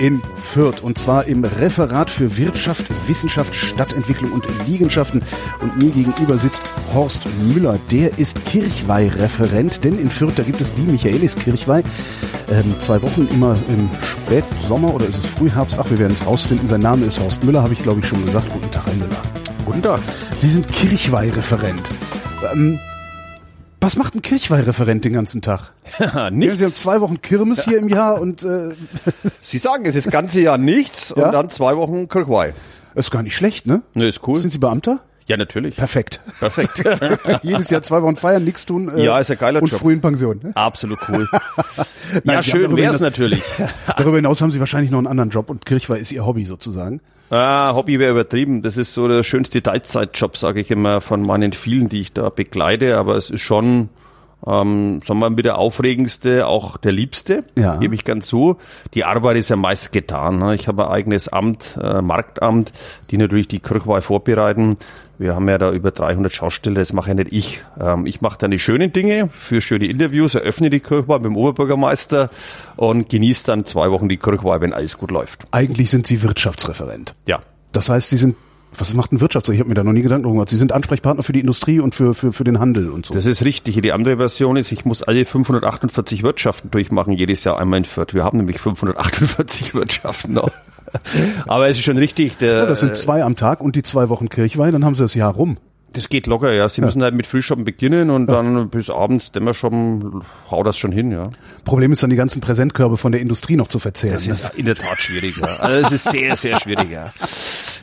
In Fürth und zwar im Referat für Wirtschaft, Wissenschaft, Stadtentwicklung und Liegenschaften. Und mir gegenüber sitzt Horst Müller, der ist Kirchweih-Referent, denn in Fürth, da gibt es die Michaelis Kirchweih. Ähm, zwei Wochen immer im Spätsommer oder ist es Frühherbst? Ach, wir werden es rausfinden. Sein Name ist Horst Müller, habe ich glaube ich schon gesagt. Guten Tag, Herr Müller. Guten Tag. Sie sind Kirchweih-Referent. Ähm, was macht ein Kirchweih-Referent den ganzen Tag? nichts. Sie haben zwei Wochen Kirmes hier im Jahr und äh, Sie sagen, es ist das ganze Jahr nichts Ja? und dann zwei Wochen Kirchweih. ist gar nicht schlecht, ne? Ne, ist cool. Sind Sie Beamter? Ja, natürlich. Perfekt. Perfekt. Jedes Jahr zwei Wochen feiern, nichts tun. äh, Ja, ist ein geiler und Job. früh in Pension. Ne? Absolut cool. Nein, ja, schön wär's hinaus- natürlich. Darüber hinaus haben Sie wahrscheinlich noch einen anderen Job und Kirchweih ist Ihr Hobby sozusagen. Ah, Hobby wäre übertrieben. Das ist so der schönste Teilzeitjob, sage ich immer, von meinen vielen, die ich da begleite. Aber es ist schon, ähm, sagen wir mal, mit der aufregendste, auch der liebste, Ja. gebe ich ganz zu. Die Arbeit ist ja meist getan. Ne? Ich habe ein eigenes Amt, äh, Marktamt, die natürlich die Kirchweih vorbereiten. Wir haben ja da über 300 Schausteller, das mache ja nicht ich. Ähm, ich mache dann die schönen Dinge, für schöne Interviews, eröffne die Kirchweih mit dem Oberbürgermeister und genieße dann zwei Wochen die Kirchweih, wenn alles gut läuft. Eigentlich sind Sie Wirtschaftsreferent. Ja. Das heißt, Sie sind, was macht ein Wirtschaftsreferent? Ich habe mir da noch nie Gedanken gemacht. Sie sind Ansprechpartner für die Industrie und für, für, für den Handel und so. Das ist richtig. Die andere Version ist, ich muss alle 548 Wirtschaften durchmachen, jedes Jahr einmal in Fürth. Wir haben nämlich 548 Wirtschaften noch. Aber es ist schon richtig, der, Oh, das sind zwei am Tag und die zwei Wochen Kirchweih, dann haben Sie das Jahr rum. das geht locker, ja. Sie müssen halt mit Frühschoppen beginnen und dann bis abends Dämmerschoppen haut das schon hin, ja. Problem ist dann, die ganzen Präsentkörbe von der Industrie noch zu verzehren. Das ist in der Tat schwierig, ja. Also es ist sehr, sehr schwierig, ja.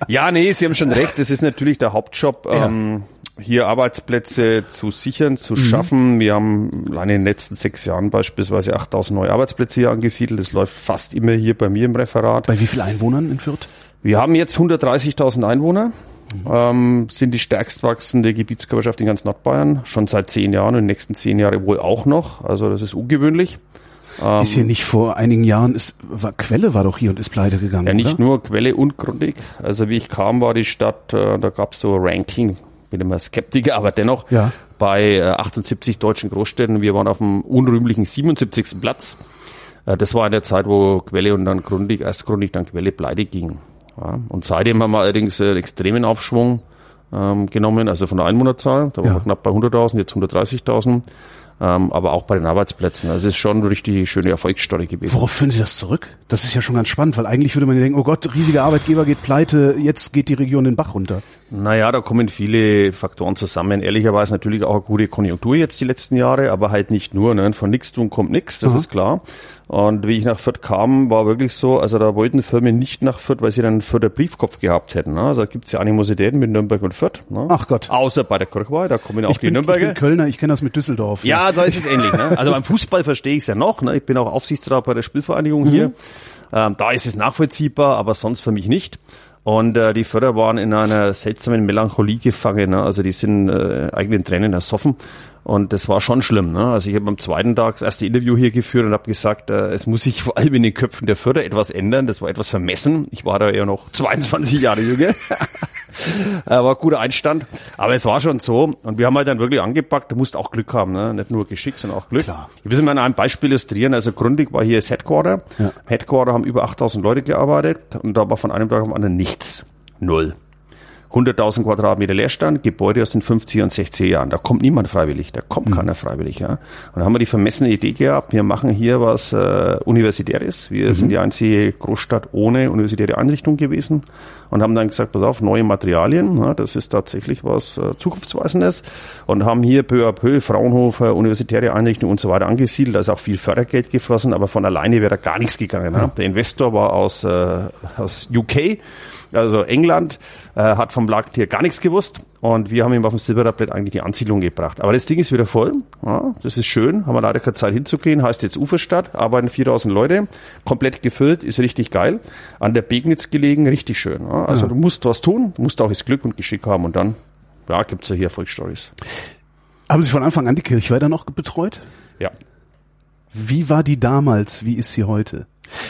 Ja, nee, Sie haben schon recht. Das ist natürlich der Hauptjob, ähm, hier Arbeitsplätze zu sichern, zu schaffen. Wir haben allein in den letzten sechs Jahren beispielsweise 8000 neue Arbeitsplätze hier angesiedelt. Das läuft fast immer hier bei mir im Referat. Bei wie vielen Einwohnern in Fürth? Wir haben jetzt 130.000 Einwohner. Ähm, sind die stärkst wachsende Gebietskörperschaft in ganz Nordbayern, schon seit zehn Jahren und in den nächsten zehn Jahren wohl auch noch. Also das ist ungewöhnlich. ist hier nicht vor einigen Jahren, ist, war, Quelle war doch hier und ist pleite gegangen, Ja, nicht oder? nur Quelle und Grundig. Also wie ich kam, war die Stadt, äh, da gab es so Ranking, bin immer Skeptiker, aber dennoch Ja. bei äh, 78 deutschen Großstädten. Wir waren auf dem unrühmlichen 77. Platz. Äh, das war in der Zeit, wo Quelle und dann Grundig, erst Grundig, dann Quelle pleite ging. Ja. Und seitdem haben wir allerdings äh, einen extremen Aufschwung ähm, genommen, also von der Einwohnerzahl. Da waren Ja. wir knapp bei 100.000, jetzt 130.000. Ähm, aber auch bei den Arbeitsplätzen. Also es ist schon eine richtig schöne Erfolgsstory gewesen. Worauf führen Sie das zurück? Das ist ja schon ganz spannend, weil eigentlich würde man ja denken, oh Gott, riesiger Arbeitgeber geht pleite, jetzt geht die Region den Bach runter. Naja, da kommen viele Faktoren zusammen. Ehrlicherweise natürlich auch eine gute Konjunktur jetzt die letzten Jahre, aber halt nicht nur. Ne? Von nichts tun kommt nichts, das ist klar. Und wie ich nach Fürth kam, war wirklich so, also da wollten Firmen nicht nach Fürth, weil sie dann einen Fürther Briefkopf gehabt hätten. Ne? Also da gibt's ja Animositäten mit Nürnberg und Fürth. Ne? Ach Gott. Außer bei der Kirchweih, da kommen auch Ich die bin, ich Nürnberger. bin Kölner, ich kenne das mit Düsseldorf. Ja, da ist es ähnlich. Ne? Also beim Fußball verstehe ich es ja noch. Ne? Ich bin auch Aufsichtsrat bei der Spielvereinigung hier. Ähm, da ist es nachvollziehbar, aber sonst für mich nicht. Und äh, die Förder waren in einer seltsamen Melancholie gefangen. Ne? Also die sind äh, eigenen Tränen ersoffen. Und das war schon schlimm. Ne? Also ich habe am zweiten Tag das erste Interview hier geführt und habe gesagt, äh, es muss sich vor allem in den Köpfen der Förder etwas ändern. Das war etwas vermessen. Ich war da ja noch 22 Jahre jünger. War ein guter Einstand. Aber es war schon so. Und wir haben halt dann wirklich angepackt. Du musst auch Glück haben, ne? Nicht nur Geschick, sondern auch Glück. Klar. Ich will es mal an einem Beispiel illustrieren. Also Grundig war hier das Headquarter. Ja. Headquarter haben über 8000 Leute gearbeitet. Und da war von einem Tag auf den anderen nichts. Null. 100.000 Quadratmeter Leerstand, Gebäude aus den 50er und 60er Jahren. Da kommt niemand freiwillig, da kommt keiner freiwillig. Ja. Und dann haben wir die vermessene Idee gehabt, wir machen hier was äh, Universitäres. Wir sind die einzige Großstadt ohne universitäre Einrichtung gewesen und haben dann gesagt, pass auf, neue Materialien, ja, das ist tatsächlich was äh, Zukunftsweisendes und haben hier peu à peu Fraunhofer, universitäre Einrichtungen und so weiter angesiedelt. Da ist auch viel Fördergeld geflossen, aber von alleine wäre da gar nichts gegangen. Ja. Der Investor war aus, äh, aus UK, also England, äh, hat vom hier gar nichts gewusst und wir haben ihm auf dem Silbertablett eigentlich die Ansiedlung gebracht. Aber das Ding ist wieder voll, ja, das ist schön, haben wir leider keine Zeit hinzugehen, heißt jetzt Uferstadt, arbeiten 4000 Leute, komplett gefüllt, ist richtig geil, an der Begnitz gelegen, richtig schön. Ja. Also du musst was tun, musst auch das Glück und Geschick haben und dann ja, gibt's ja hier Erfolgsstories. Haben Sie von Anfang an die Kirchweih dann noch betreut? Ja. Wie war die damals? Wie ist sie heute?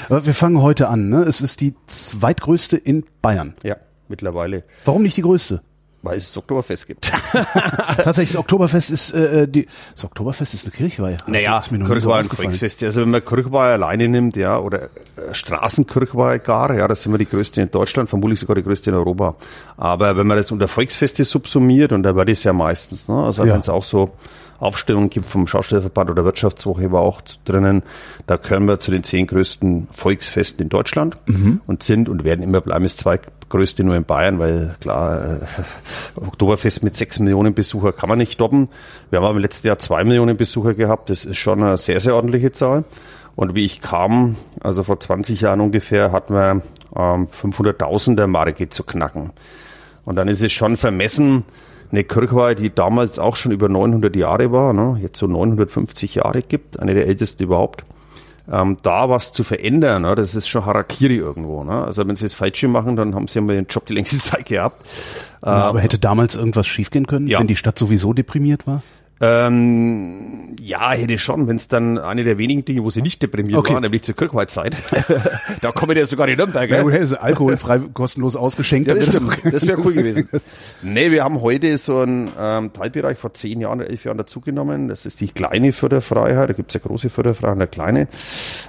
Aber wir fangen heute an. Ne? Es ist die zweitgrößte in Bayern. Ja, mittlerweile. Warum nicht die größte? Weil es das Oktoberfest gibt. Tatsächlich, das Oktoberfest ist äh, die. Das Oktoberfest ist eine Kirchweih. Naja, Kirchweih und Volksfest. Also wenn man Kirchweih alleine nimmt, ja, oder äh, Straßenkirchweih gar, ja, das sind wir die größte in Deutschland, vermutlich sogar die größte in Europa. Aber wenn man das unter Volksfeste subsumiert, und da war das ja meistens, ne? Also ja. wenn es auch so Aufstellungen gibt vom Schaustellerverband oder Wirtschaftswoche war auch drinnen. Da gehören wir zu den zehn größten Volksfesten in Deutschland mhm. und sind und werden immer bleiben. Das zweitgrößte nur in Bayern, weil klar, äh, Oktoberfest mit sechs Millionen Besucher kann man nicht stoppen. Wir haben aber im letzten Jahr zwei Millionen Besucher gehabt. Das ist schon eine sehr, sehr ordentliche Zahl. Und wie ich kam, also vor 20 Jahren ungefähr, hatten wir ähm, 500.000er Marke zu knacken. Und dann ist es schon vermessen, eine Kirchweih, die damals auch schon über 900 Jahre war, ne, jetzt so 950 Jahre gibt, eine der ältesten überhaupt, ähm, da was zu verändern, ne, das ist schon Harakiri irgendwo. Ne? Also wenn sie das Falsche machen, dann haben sie ja mal den Job die längste Zeit gehabt. Ja, aber hätte damals irgendwas schiefgehen können, ja. wenn die Stadt sowieso deprimiert war? Ähm, ja, hätte schon, wenn es dann eine der wenigen Dinge, wo sie nicht deprimiert okay. war, nämlich zur Kirchweihzeit. da kommen ja sogar die Nürnberger. Ja, gut, hätte sie alkoholfrei kostenlos ausgeschenkt. Ja, das Das wäre cool gewesen. nee, wir haben heute so einen ähm, Teilbereich vor zehn Jahren, elf Jahren dazugenommen. Das ist die kleine Förderfreiheit. Da gibt's ja große Förderfreiheit und eine kleine.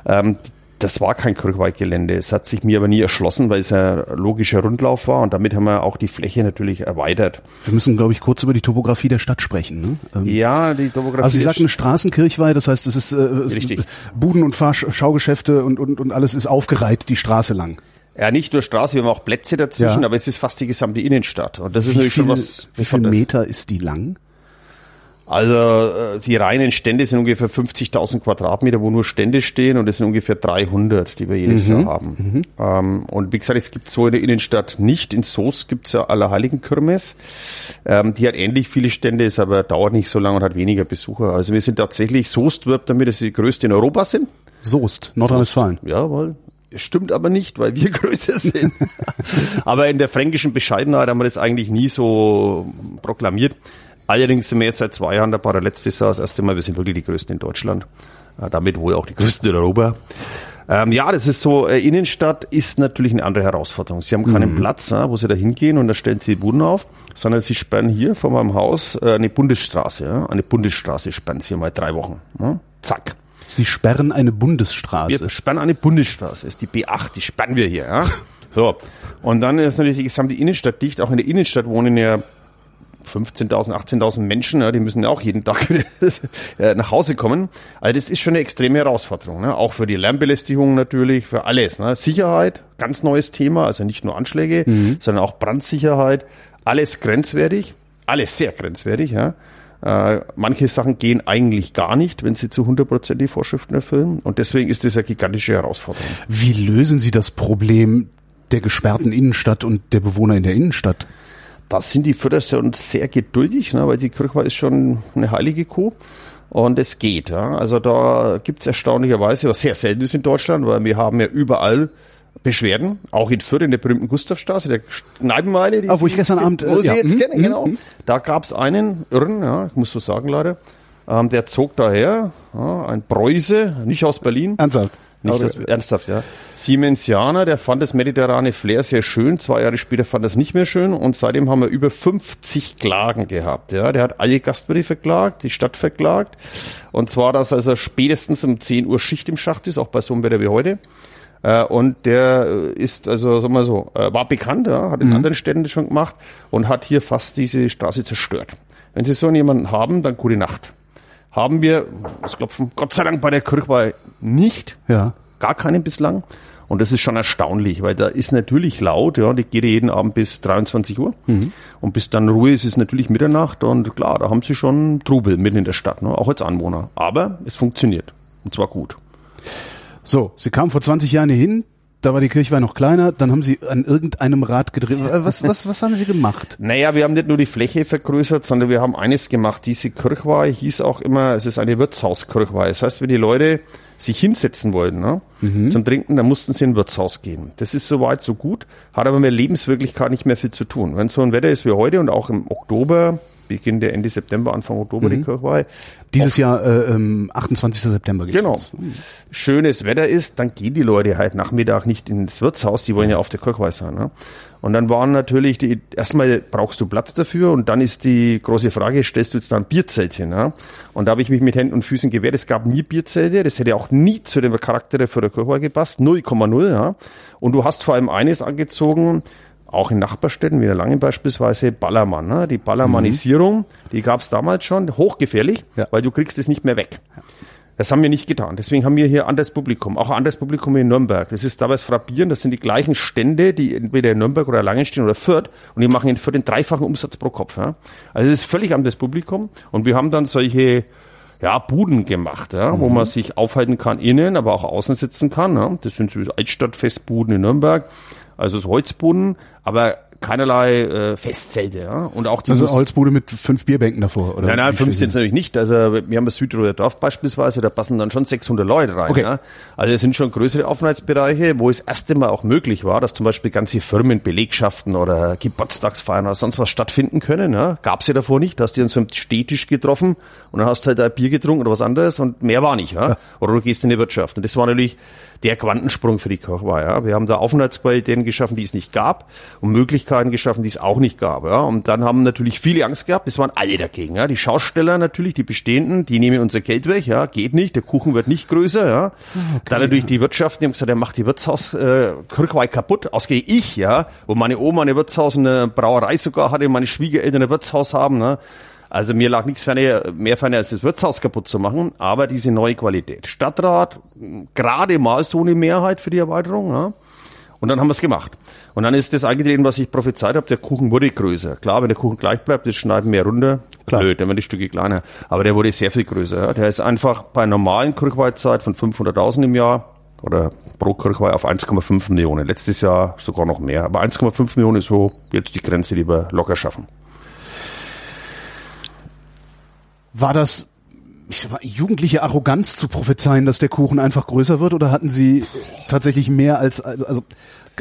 Ähm, das war kein Kirchweihgelände. Es hat sich mir aber nie erschlossen, weil es ein logischer Rundlauf war und damit haben wir auch die Fläche natürlich erweitert. Wir müssen, glaube ich, kurz über die Topografie der Stadt sprechen. Ne? Ähm, ja, die Topografie. Also Sie sagten Straßenkirchweih, das heißt, es ist äh, Richtig. Buden und Fahr Schaugeschäfte und, und, und alles ist aufgereiht die Straße lang. Ja, nicht nur Straße, wir haben auch Plätze dazwischen, ja. aber es ist fast die gesamte Innenstadt. Und das ist wie natürlich viel, schon was. Wie viel Meter ist die lang? Also äh, die reinen Stände sind ungefähr 50.000 Quadratmeter, wo nur Stände stehen und es sind ungefähr 300, die wir jedes mhm. Jahr haben. Mhm. Ähm, und wie gesagt, es gibt so in der Innenstadt nicht. In Soest gibt es ja Allerheiligen Kirmes. Ähm, die hat ähnlich viele Stände, ist aber dauert nicht so lange und hat weniger Besucher. Also wir sind tatsächlich, Soest wirbt damit, dass wir die größte in Europa sind. Soest, Nordrhein-Westfalen. Jawohl. Stimmt aber nicht, weil wir größer sind. aber in der fränkischen Bescheidenheit haben wir das eigentlich nie so proklamiert. Allerdings sind wir jetzt seit zwei Jahren dabei, der letzte Jahr das erste Mal, wir sind wirklich die Größten in Deutschland. Damit wohl auch die Größten in Europa. Ähm, ja, das ist so, äh, Innenstadt ist natürlich eine andere Herausforderung. Sie haben keinen mhm. Platz, äh, wo Sie da hingehen und da stellen Sie die Buden auf, sondern Sie sperren hier vor meinem Haus äh, eine Bundesstraße. Ja? Eine Bundesstraße sperren Sie mal drei Wochen. Ja? Zack. Sie sperren eine Bundesstraße. Wir sperren eine Bundesstraße. Das ist die B8, die sperren wir hier. Ja? So. Und dann ist natürlich die gesamte Innenstadt dicht. Auch in der Innenstadt wohnen ja 15.000, 18.000 Menschen, ja, die müssen ja auch jeden Tag wieder äh, nach Hause kommen. Also das ist schon eine extreme Herausforderung, ne? auch für die Lärmbelästigung natürlich, für alles. Ne? Sicherheit, ganz neues Thema, also nicht nur Anschläge, mhm. sondern auch Brandsicherheit, alles grenzwertig, alles sehr grenzwertig. Ja? Äh, manche Sachen gehen eigentlich gar nicht, wenn sie zu 100% die Vorschriften erfüllen. Und deswegen ist das eine gigantische Herausforderung. Wie lösen Sie das Problem der gesperrten Innenstadt und der Bewohner in der Innenstadt? Da sind die Fördersöhne sehr geduldig, ne, weil die Kirchweih ist schon eine heilige Kuh. Und es geht. Ja. Also da gibt's erstaunlicherweise, was sehr selten ist in Deutschland, weil wir haben ja überall Beschwerden, auch in Fürth in der berühmten Gustavstraße, der Kneipenmeile. Die ah, wo ich gestern Abend, wo äh, Sie ja. jetzt mhm. kennen, genau. Mhm. Da gab's einen Irren, ja, ich muss so sagen leider, ähm, der zog daher, ja, ein Preuße, nicht aus Berlin. Ernsthaft? Nicht das, ernsthaft, ja. Siemensianer, der fand das mediterrane Flair sehr schön. Zwei Jahre später fand das nicht mehr schön und seitdem haben wir über 50 Klagen gehabt. Ja, der hat alle Gastwirte verklagt, die Stadt verklagt. Und zwar, dass also spätestens um 10 Uhr Schicht im Schacht ist, auch bei so einem Wetter wie heute. Äh, und der ist also, sagen wir so, äh, war bekannt, ja, hat in mhm. anderen Städten das schon gemacht und hat hier fast diese Straße zerstört. Wenn Sie so jemanden haben, dann gute Nacht haben wir, das Klopfen, Gott sei Dank bei der Kirchweih nicht. Ja. Gar keinen bislang. Und das ist schon erstaunlich, weil da ist natürlich laut, ja, die geht jeden Abend bis 23 Uhr. Mhm. Und bis dann Ruhe ist, ist natürlich Mitternacht. Und klar, da haben sie schon Trubel mitten in der Stadt, ne, auch als Anwohner. Aber es funktioniert. Und zwar gut. So, Sie kamen vor 20 Jahren hier hin, da war die Kirchweih noch kleiner, dann haben sie an irgendeinem Rad gedreht. Äh, was, was, was haben sie gemacht? Naja, wir haben nicht nur die Fläche vergrößert, sondern wir haben eines gemacht. Diese Kirchweih hieß auch immer, es ist eine Wirtshauskirchweih. Das heißt, wenn die Leute sich hinsetzen wollten ne, mhm. zum Trinken, dann mussten sie in ein Wirtshaus gehen. Das ist soweit so gut, hat aber mit Lebenswirklichkeit nicht mehr viel zu tun. Wenn so ein Wetter ist wie heute und auch im Oktober, beginnt der Ende September, Anfang Oktober die Kirchweih. Dieses Jahr äh, ähm, 28. September geht's Genau. los. Schönes Wetter ist, dann gehen die Leute halt Nachmittag nicht ins Wirtshaus, die wollen ja auf der Kirchweih sein. Ne? Und dann waren natürlich die, erstmal brauchst du Platz dafür und dann ist die große Frage, stellst du jetzt da ein Bierzeltchen? Ne? Und da habe ich mich mit Händen und Füßen gewehrt. Es gab nie Bierzelte, das hätte auch nie zu dem Charakter für der Kirchweih gepasst, 0,0. Ja? Und du hast vor allem eines angezogen, auch in Nachbarstädten, wie der Langen beispielsweise, Ballermann. Ne? Die Ballermannisierung, die gab es damals schon, hochgefährlich, Ja. weil du kriegst es nicht mehr weg. Das haben wir nicht getan. Deswegen haben wir hier anderes Publikum, auch ein anderes Publikum in Nürnberg. Das ist dabei Frappierend, das sind die gleichen Stände, die entweder in Nürnberg oder Langen stehen oder Fürth und die machen in Fürth den dreifachen Umsatz pro Kopf. Ja? Also das ist völlig anderes Publikum und wir haben dann solche ja, Buden gemacht, ja, wo man sich aufhalten kann innen, aber auch außen sitzen kann. Ja? Das sind so Altstadtfestbuden in Nürnberg, also so Holzbuden, aber keinerlei äh, Festzelte. Ja? Und auch die Also Mus- Holzbude mit fünf Bierbänken davor, oder? Nein, nein, fünf sind es natürlich nicht. Also wir haben das Südtiroler Dorf beispielsweise, da passen dann schon 600 Leute rein. Okay. Ja. Also es sind schon größere Aufenthaltsbereiche, wo es erste Mal auch möglich war, dass zum Beispiel ganze Firmen, Belegschaften oder Geburtstagsfeiern oder sonst was stattfinden können. Ja. Gab es ja davor nicht. Da hast du an so einem Stehtisch getroffen und dann hast halt ein Bier getrunken oder was anderes und mehr war nicht. Ja. Oder du gehst in die Wirtschaft. Und das war natürlich der Quantensprung für die Kirchweih. Ja. Wir haben da Aufenthaltsqualitäten geschaffen, die es nicht gab und Möglichkeiten geschaffen, die es auch nicht gab. Ja. Und dann haben natürlich viele Angst gehabt, das waren alle dagegen. Ja. Die Schausteller natürlich, die bestehenden, die nehmen unser Geld weg, ja, geht nicht, der Kuchen wird nicht größer. Ja. dann natürlich die Wirtschaft, die haben gesagt, er macht die Wirtshaus äh, Kirchweih kaputt, ausgehe ich, ja, wo meine Oma ein Wirtshaus und eine Brauerei sogar hatte, meine Schwiegereltern ein Wirtshaus haben. Ne. Also mir lag nichts ferner, mehr ferner, als das Wirtshaus kaputt zu machen, aber diese neue Qualität. Stadtrat, gerade mal so eine Mehrheit für die Erweiterung. Ja. Und dann haben wir es gemacht. Und dann ist das eingetreten, was ich prophezeit habe, der Kuchen wurde größer. Klar, wenn der Kuchen gleich bleibt, das schneiden wir runter. Klar. Blöd, dann werden die Stücke kleiner. Aber der wurde sehr viel größer. Ja. Der ist einfach bei normalen Kirchweihzeit von 500.000 im Jahr oder pro Kirchweih auf 1,5 Millionen. Letztes Jahr sogar noch mehr. Aber 1,5 Millionen ist so jetzt die Grenze, die wir locker schaffen. War das, ich sag mal, jugendliche Arroganz zu prophezeien, dass der Kuchen einfach größer wird, oder hatten Sie tatsächlich mehr als, also, also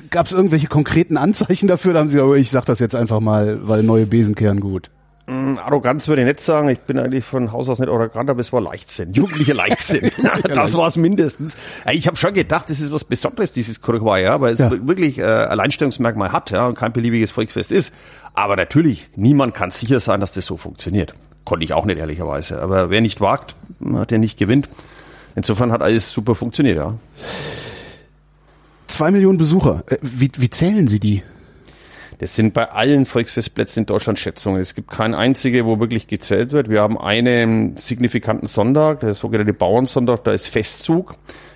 gab es irgendwelche konkreten Anzeichen dafür? Da haben Sie gesagt, oh, ich sag das jetzt einfach mal, weil neue Besen kehren gut. Hm, Arroganz würde ich nicht sagen. Ich bin eigentlich von Haus aus nicht arrogant, aber es war Leichtsinn. Jugendliche Leichtsinn. das war es mindestens. Ich habe schon gedacht, das ist was Besonderes, dieses Kirchweih, ja, weil es Ja. wirklich äh, Alleinstellungsmerkmal hat ja, und kein beliebiges Volksfest ist. Aber natürlich, niemand kann sicher sein, dass das so funktioniert. Konnte ich auch nicht, ehrlicherweise. Aber wer nicht wagt, hat der nicht gewinnt. Insofern hat alles super funktioniert, ja. Zwei Millionen Besucher. Äh, Wie, wie zählen Sie die? Das sind bei allen Volksfestplätzen in Deutschland Schätzungen. Es gibt keinen einzige, wo wirklich gezählt wird. Wir haben einen signifikanten Sonntag, der sogenannte Bauernsonntag, da ist Festzug.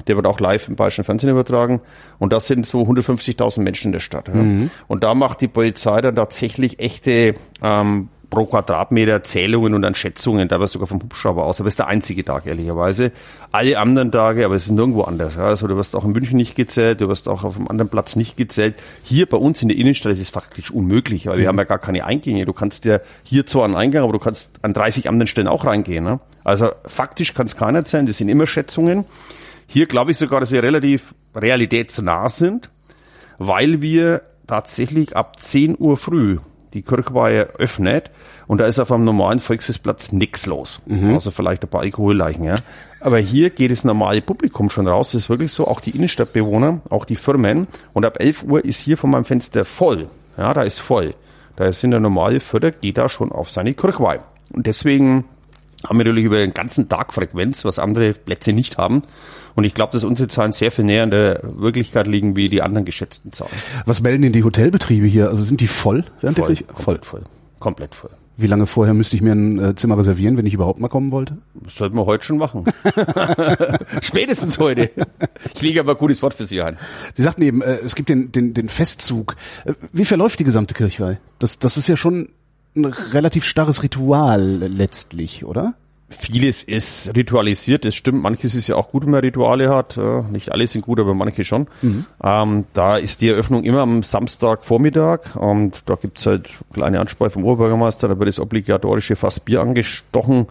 Der wird auch live im Bayerischen Fernsehen übertragen. Und das sind so 150.000 Menschen in der Stadt. Ja. Und da macht die Polizei dann tatsächlich echte ähm, pro Quadratmeter Zählungen und dann Schätzungen, teilweise sogar vom Hubschrauber aus. Aber es ist der einzige Tag, ehrlicherweise. Alle anderen Tage, aber es ist nirgendwo anders. Ja. Also du wirst auch in München nicht gezählt, du wirst auch auf einem anderen Platz nicht gezählt. Hier bei uns in der Innenstadt ist es faktisch unmöglich, weil wir haben ja gar keine Eingänge. Du kannst ja hier zwar einen Eingang, aber du kannst an 30 anderen Stellen auch reingehen. Ne? Also faktisch kann es keiner zählen, das sind immer Schätzungen. Hier glaube ich sogar, dass wir relativ realitätsnah sind, weil wir tatsächlich ab 10 Uhr früh die Kirchweihe öffnet und da ist auf einem normalen Volksfestplatz nichts los. Außer vielleicht ein paar Alkoholleichen, ja. Aber hier geht das normale Publikum schon raus. Das ist wirklich so, auch die Innenstadtbewohner, auch die Firmen. Und ab 11 Uhr ist hier von meinem Fenster voll. Ja, da ist voll. Da ist in der normale Förder, geht da schon auf seine Kirchweih. Und deswegen haben wir natürlich über den ganzen Tag Frequenz, was andere Plätze nicht haben. Und ich glaube, dass unsere Zahlen sehr viel näher an der Wirklichkeit liegen wie die anderen geschätzten Zahlen. Was melden denn die Hotelbetriebe hier? Also sind die voll während der Kirche? Voll. komplett voll. Komplett voll. Wie lange vorher müsste ich mir ein äh, Zimmer reservieren, wenn ich überhaupt mal kommen wollte? Das sollten wir heute schon machen. Spätestens heute. Ich lege aber ein gutes Wort für Sie ein. Sie sagten eben, äh, es gibt den, den, den Festzug. Äh, wie verläuft die gesamte Kirchweih? Das, das ist ja schon ein relativ starres Ritual letztlich, oder? Vieles ist ritualisiert, das stimmt. Manches ist ja auch gut, wenn man Rituale hat. Nicht alle sind gut, aber manche schon. Ähm, da ist die Eröffnung immer am Samstagvormittag und da gibt's halt kleine Ansprache vom Oberbürgermeister, da wird das obligatorische Fass Bier angestochen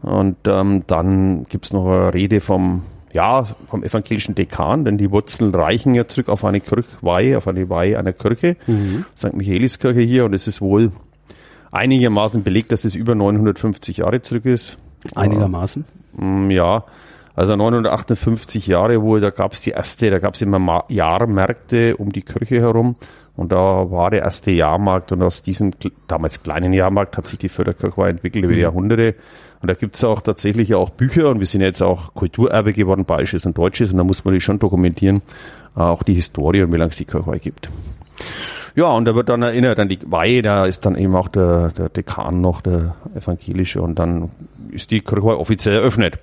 und ähm, dann gibt's noch eine Rede vom ja, vom evangelischen Dekan, denn die Wurzeln reichen ja zurück auf eine Kirchweih, auf eine Weih einer Kirche, St. Michaeliskirche hier und es ist wohl einigermaßen belegt, dass es über 950 Jahre zurück ist. Einigermaßen? Mm, Ja, also 958 Jahre, wo da gab es die erste, da gab es immer Ma Jahrmärkte um die Kirche herum und da war der erste Jahrmarkt und aus diesem damals kleinen Jahrmarkt hat sich die Förderkirchweih entwickelt über die Jahrhunderte und da gibt es auch tatsächlich auch Bücher und wir sind jetzt auch Kulturerbe geworden, bayerisches und deutsches und da muss man die schon dokumentieren, äh, auch die Historie und wie lange es die Kirchweih gibt. Ja, und da wird dann erinnert an die Weihe, da ist dann eben auch der, der Dekan noch, der evangelische, und dann ist die Kirche offiziell eröffnet.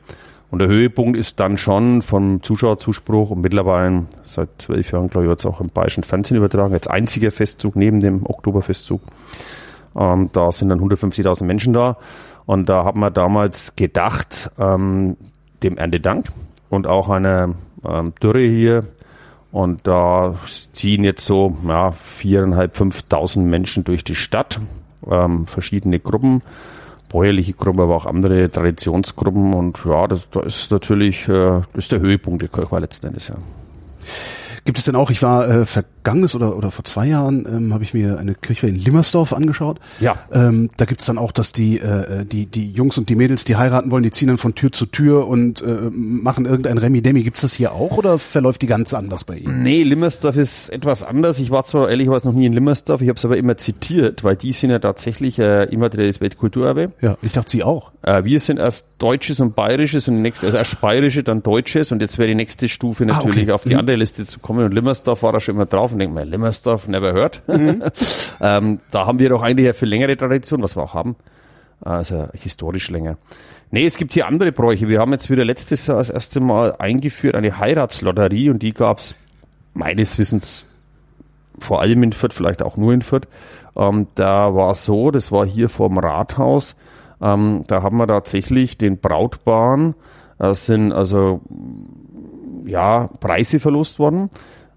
Und der Höhepunkt ist dann schon vom Zuschauerzuspruch und mittlerweile seit zwölf Jahren, glaube ich, wird es auch im bayerischen Fernsehen übertragen, als einziger Festzug neben dem Oktoberfestzug. Ähm, da sind dann 150.000 Menschen da. Und da haben wir damals gedacht, ähm, dem Erntedank und auch einer ähm, Dürre hier. Und da ziehen jetzt so ja, viereinhalb, fünftausend Menschen durch die Stadt, ähm, verschiedene Gruppen, bäuerliche Gruppen, aber auch andere Traditionsgruppen. Und ja, das, das ist natürlich äh, das ist der Höhepunkt der Kirchweih letzten Endes. Ja. Gibt es denn auch, ich war äh, vergangenes oder, oder vor zwei Jahren, ähm, habe ich mir eine Kirche in Limmersdorf angeschaut. Ja. Ähm, da gibt's dann auch, dass die, äh, die, die Jungs und die Mädels, die heiraten wollen, die ziehen dann von Tür zu Tür und äh, machen irgendein Remi-Demi. Gibt's das hier auch oder verläuft die ganz anders bei Ihnen? Nee, Limmersdorf ist etwas anders. Ich war zwar ehrlicherweise noch nie in Limmersdorf, ich habe es aber immer zitiert, weil die sind ja tatsächlich äh, immaterielles Weltkulturerbe. Ja, ich dachte Sie auch. Äh, wir sind erst Deutsches und Bayerisches und nächst, also erst Bayerische, dann Deutsches und jetzt wäre die nächste Stufe natürlich Ah, okay. auf die andere Liste zu kommen und Limmersdorf war da schon immer drauf und denkt mir, Limmersdorf, never heard. ähm, da haben wir doch eigentlich eine viel längere Tradition, was wir auch haben. Also historisch länger. Nee, es gibt hier andere Bräuche. Wir haben jetzt wieder letztes Jahr das erste Mal eingeführt eine Heiratslotterie und die gab's meines Wissens vor allem in Fürth, vielleicht auch nur in Fürth. Ähm, da war es so, das war hier vorm Rathaus, ähm, da haben wir tatsächlich den Brautpaaren, das sind also ja Preise verlost worden.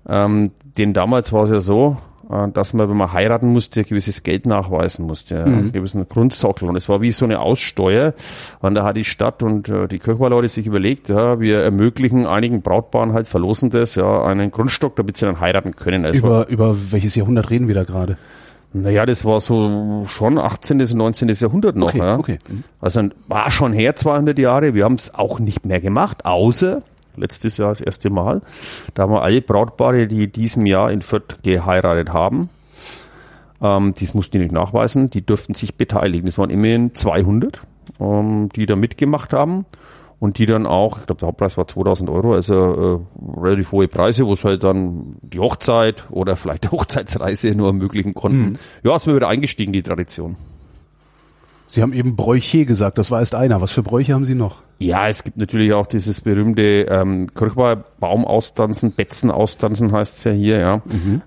Ähm, denn damals war es ja so, äh, dass man, wenn man heiraten musste, gewisses Geld nachweisen musste, ja, einen gewissen Grundsockel. Und es war wie so eine Aussteuer. Und da hat die Stadt und äh, die Kirchweihleute sich überlegt, ja, wir ermöglichen einigen Brautpaaren halt verlosen das, ja, einen Grundstock, damit sie dann heiraten können. Es war, Über, über welches Jahrhundert reden wir da gerade? naja, das war so schon 18. und 19. Jahrhundert noch. Okay, ja. okay. Mhm. Also war schon her 200 Jahre. Wir haben es auch nicht mehr gemacht, außer letztes Jahr das erste Mal. Da haben wir alle Brautpaare, die in diesem Jahr in Fürth geheiratet haben, ähm, das mussten die nicht nachweisen, die durften sich beteiligen. Das waren immerhin 200, ähm, die da mitgemacht haben. Und die dann auch, ich glaube, der Hauptpreis war 2000 Euro, also äh, relativ hohe Preise, wo es halt dann die Hochzeit oder vielleicht die Hochzeitsreise nur ermöglichen konnten. Ja, sind wir wieder eingestiegen, die Tradition. Sie haben eben Bräuche gesagt, das war erst einer. Was für Bräuche haben Sie noch? Ja, es gibt natürlich auch dieses berühmte ähm, Kirchweih Baumausstanzen, Betzenausstanzen heißt es ja hier, ja.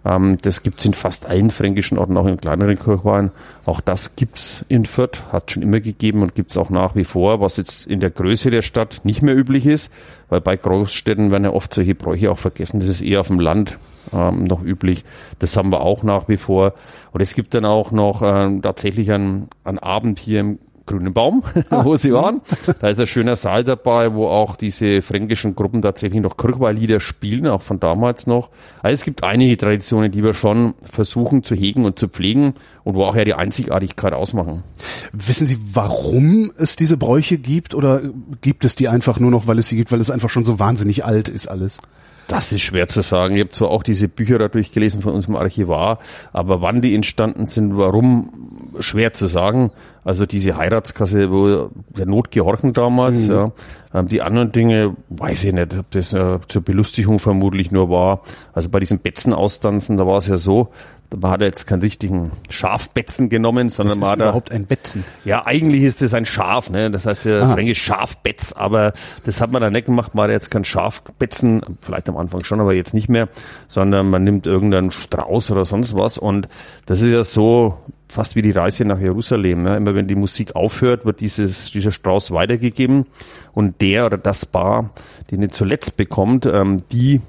Ähm, das gibt's in fast allen fränkischen Orten, auch in kleineren Kirchweihen. Auch das gibt's in Fürth, hat schon immer gegeben und gibt's auch nach wie vor, was jetzt in der Größe der Stadt nicht mehr üblich ist, weil bei Großstädten werden ja oft solche Bräuche auch vergessen. Das ist eher auf dem Land ähm, noch üblich. Das haben wir auch nach wie vor. Und es gibt dann auch noch ähm, tatsächlich einen, einen Abend hier im grünen Baum, wo sie waren. Da ist ein schöner Saal dabei, wo auch diese fränkischen Gruppen tatsächlich noch Kirchweihlieder spielen, auch von damals noch. Also es gibt einige Traditionen, die wir schon versuchen zu hegen und zu pflegen und wo auch ja die Einzigartigkeit ausmachen. Wissen Sie, warum es diese Bräuche gibt oder gibt es die einfach nur noch, weil es sie gibt, weil es einfach schon so wahnsinnig alt ist alles? Das ist schwer zu sagen. Ich habe zwar auch diese Bücher da durchgelesen von unserem Archivar, aber wann die entstanden sind, warum, schwer zu sagen. Also diese Heiratskasse, wo der Not gehorchen damals, ja. Ähm, Die anderen Dinge, weiß ich nicht, ob das äh, zur Belustigung vermutlich nur war. Also bei diesen Betzenausstanzen, da war es ja so, man hat jetzt keinen richtigen Schafbetzen genommen, sondern man ist hat da überhaupt ein Betzen? ja, eigentlich ist es ein Schaf, ne? Das heißt Aha. fränkisch Schafbetz, aber das hat man dann nicht gemacht, man hat jetzt kein Schafbetzen, vielleicht am Anfang schon, aber jetzt nicht mehr, sondern man nimmt irgendeinen Strauß oder sonst was und das ist ja so fast wie die Reise nach Jerusalem. Ne? Immer wenn die Musik aufhört, wird dieses, dieser Strauß weitergegeben und der oder das Paar, den er zuletzt bekommt, ähm, die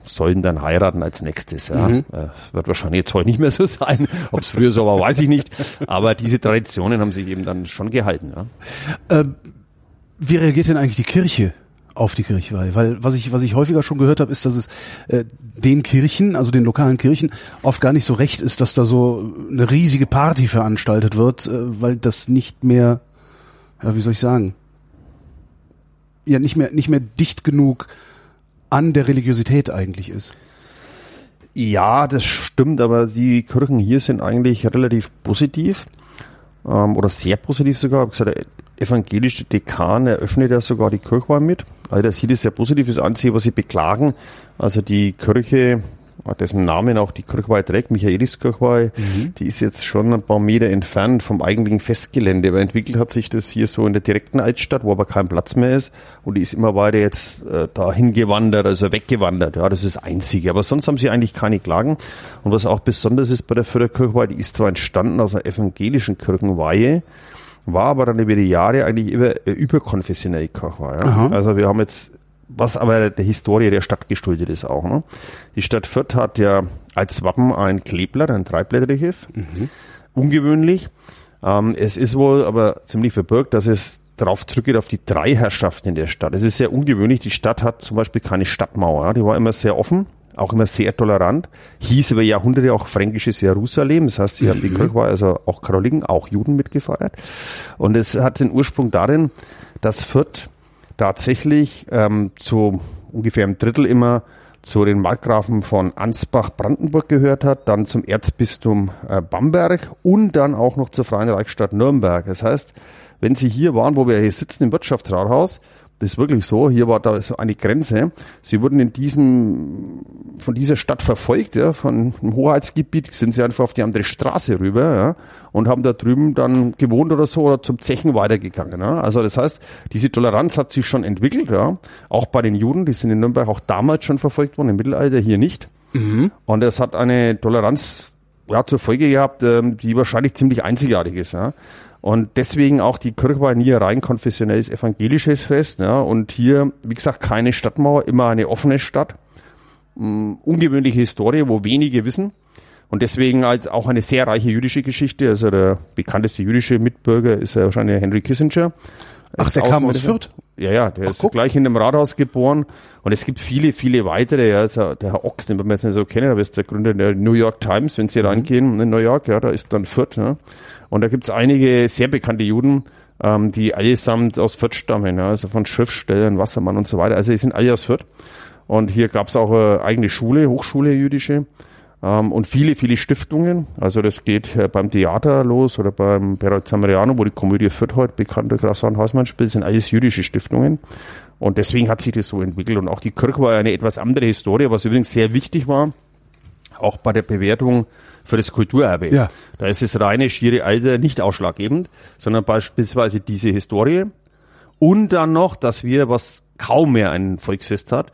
sollen dann heiraten als nächstes. Ja. Äh, wird wahrscheinlich jetzt heute nicht mehr so sein. Ob es früher so war, weiß ich nicht. Aber diese Traditionen haben sich eben dann schon gehalten. Ja. Wie reagiert denn eigentlich die Kirche auf die Kirchweih, weil was ich was ich häufiger schon gehört habe, ist, dass es äh, den Kirchen, also den lokalen Kirchen, oft gar nicht so recht ist, dass da so eine riesige Party veranstaltet wird, äh, weil das nicht mehr, ja, wie soll ich sagen, ja nicht mehr nicht mehr dicht genug an der Religiosität eigentlich ist. Ja, das stimmt, aber die Kirchen hier sind eigentlich relativ positiv ähm, oder sehr positiv sogar. Ich gesagt, der evangelische Dekan eröffnet ja sogar die Kirchweih mit. Also der sieht es sehr positiv. Das Einzige, was sie beklagen, also die Kirche dessen Namen auch die Kirchweih trägt, Michaeliskirchweih, mhm. die ist jetzt schon ein paar Meter entfernt vom eigentlichen Festgelände. Aber entwickelt hat sich das hier so in der direkten Altstadt, wo aber kein Platz mehr ist. Und die ist immer weiter jetzt äh, dahin gewandert, also weggewandert. Ja, das ist das Einzige. Aber sonst haben sie eigentlich keine Klagen. Und was auch besonders ist bei der Förderkirchweih, die ist zwar entstanden aus einer evangelischen Kirchenweihe, war aber dann über die Jahre eigentlich über, äh, überkonfessionell Kirchweih. Ja. Also wir haben jetzt was aber der Historie der Stadt geschuldet ist auch. Ne? Die Stadt Fürth hat ja als Wappen ein Kleeblatt, ein dreiblättriges. Mhm. Ungewöhnlich. Ähm, es ist wohl aber ziemlich verbirgt, dass es darauf zurückgeht auf die drei Herrschaften in der Stadt. Es ist sehr ungewöhnlich. Die Stadt hat zum Beispiel keine Stadtmauer. Die war immer sehr offen, auch immer sehr tolerant. Hieß über Jahrhunderte auch fränkisches Jerusalem. Das heißt, hier mhm. haben die Kirche also auch Katholiken, auch Juden mitgefeiert. Und es hat den Ursprung darin, dass Fürth tatsächlich ähm, zu ungefähr einem Drittel immer zu den Markgrafen von Ansbach-Brandenburg gehört hat, dann zum Erzbistum äh, Bamberg und dann auch noch zur Freien Reichsstadt Nürnberg. Das heißt, wenn Sie hier waren, wo wir hier sitzen im Wirtschaftsrathaus, das ist wirklich so. Hier war da so eine Grenze. Sie wurden in diesem, von dieser Stadt verfolgt, ja, von dem Hoheitsgebiet sind sie einfach auf die andere Straße rüber, ja, und haben da drüben dann gewohnt oder so oder zum Zechen weitergegangen, ja. Also das heißt, diese Toleranz hat sich schon entwickelt, ja. Auch bei den Juden, die sind in Nürnberg auch damals schon verfolgt worden, im Mittelalter hier nicht. Mhm. Und es hat eine Toleranz ja, zur Folge gehabt, ähm, die wahrscheinlich ziemlich einzigartig ist. Ja. Und deswegen auch die Kirchweih nie rein konfessionelles evangelisches Fest. Ja. Und hier, wie gesagt, keine Stadtmauer, immer eine offene Stadt. Um, ungewöhnliche Historie, wo wenige wissen. Und deswegen halt auch eine sehr reiche jüdische Geschichte. Also der bekannteste jüdische Mitbürger ist ja wahrscheinlich Henry Kissinger. Ach, der kam aus Fürth? Ja, ja, der Ach, ist guck. gleich in dem Rathaus geboren. Und es gibt viele, viele weitere. Ja, also der Herr Ochs, den wir jetzt nicht so kennen, aber ist der Gründer der New York Times, wenn Sie mhm. reingehen in New York, ja, da ist dann Fürth. Ja. Und da gibt es einige sehr bekannte Juden, ähm, die allesamt aus Fürth stammen, ja, also von Schriftstellern, Wassermann und so weiter. Also die sind alle aus Fürth. Und hier gab es auch eine eigene Schule, Hochschule jüdische. Ähm, und viele, viele Stiftungen. Also das geht äh, beim Theater los oder beim Berat Zamariano, wo die Komödie Fürth heute bekannte Grassan Hausmann spielt, sind alles jüdische Stiftungen. Und deswegen hat sich das so entwickelt. Und auch die Kirche war eine etwas andere Historie, was übrigens sehr wichtig war, auch bei der Bewertung für das Kulturerbe. Ja. Da ist das reine schiere Alter nicht ausschlaggebend, sondern beispielsweise diese Historie. Und dann noch, dass wir, was kaum mehr ein Volksfest hat,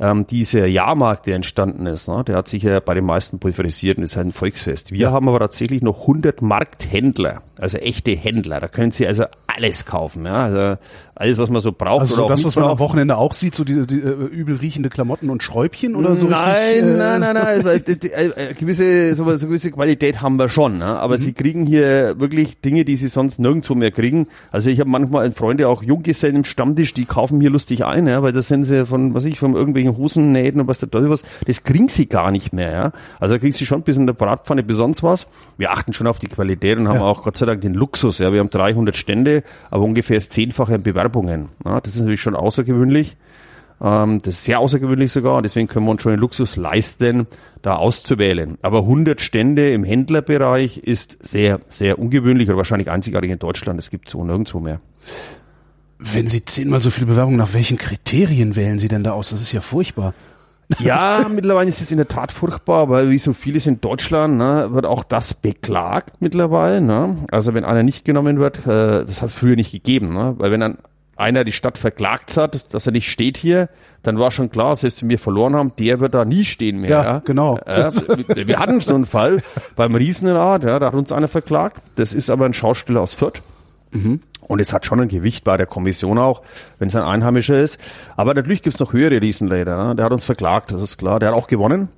ähm, dieser Jahrmarkt, der entstanden ist, ne, der hat sich ja bei den meisten pulverisiert und ist halt ein Volksfest. Wir ja. haben aber tatsächlich noch 100 Markthändler, also echte Händler. Da können Sie also alles kaufen, ja, also alles, was man so braucht. Also oder das, was man am Wochenende auch sieht, so diese die, uh, übel riechende Klamotten und Schräubchen oder so? Nein, richtig, äh, nein, nein, nein, nein. Äh, gewisse, so, so gewisse Qualität haben wir schon, ne? aber mhm. Sie kriegen hier wirklich Dinge, die Sie sonst nirgendwo mehr kriegen. Also ich habe manchmal Freunde, auch Junggesellen im Stammtisch, die kaufen hier lustig ein, ja, weil das sind sie von, was ich, von irgendwelchen Hosennähten und was da was, das kriegen sie gar nicht mehr, ja. Also da kriegen sie schon ein bisschen in der Bratpfanne besonders was. Wir achten schon auf die Qualität und haben ja. auch Gott sei Dank den Luxus, ja. Wir haben 300 Stände, aber ungefähr das Zehnfache an Bewerbungen. Ja, das ist natürlich schon außergewöhnlich. Ähm, das ist sehr außergewöhnlich sogar deswegen können wir uns schon den Luxus leisten, da auszuwählen. Aber 100 Stände im Händlerbereich ist sehr, sehr ungewöhnlich oder wahrscheinlich einzigartig in Deutschland. Es gibt so nirgendwo mehr. Wenn Sie zehnmal so viele Bewerbungen, nach welchen Kriterien wählen Sie denn da aus? Das ist ja furchtbar. Ja, mittlerweile ist es in der Tat furchtbar, weil wie so vieles in Deutschland ne, wird auch das beklagt mittlerweile. Ne? Also wenn einer nicht genommen wird, äh, das hat es früher nicht gegeben, ne? weil wenn dann einer die Stadt verklagt hat, dass er nicht steht hier, dann war schon klar, selbst wenn wir verloren haben, der wird da nie stehen mehr. Ja, ja. genau. Äh, wir hatten so einen Fall beim Riesenrad, ja, da hat uns einer verklagt. Das ist aber ein Schauspieler aus Fürth. Mhm. Und es hat schon ein Gewicht bei der Kommission auch, wenn es ein Einheimischer ist. Aber natürlich gibt's noch höhere Riesenräder. Ne? Der hat uns verklagt, das ist klar. Der hat auch gewonnen.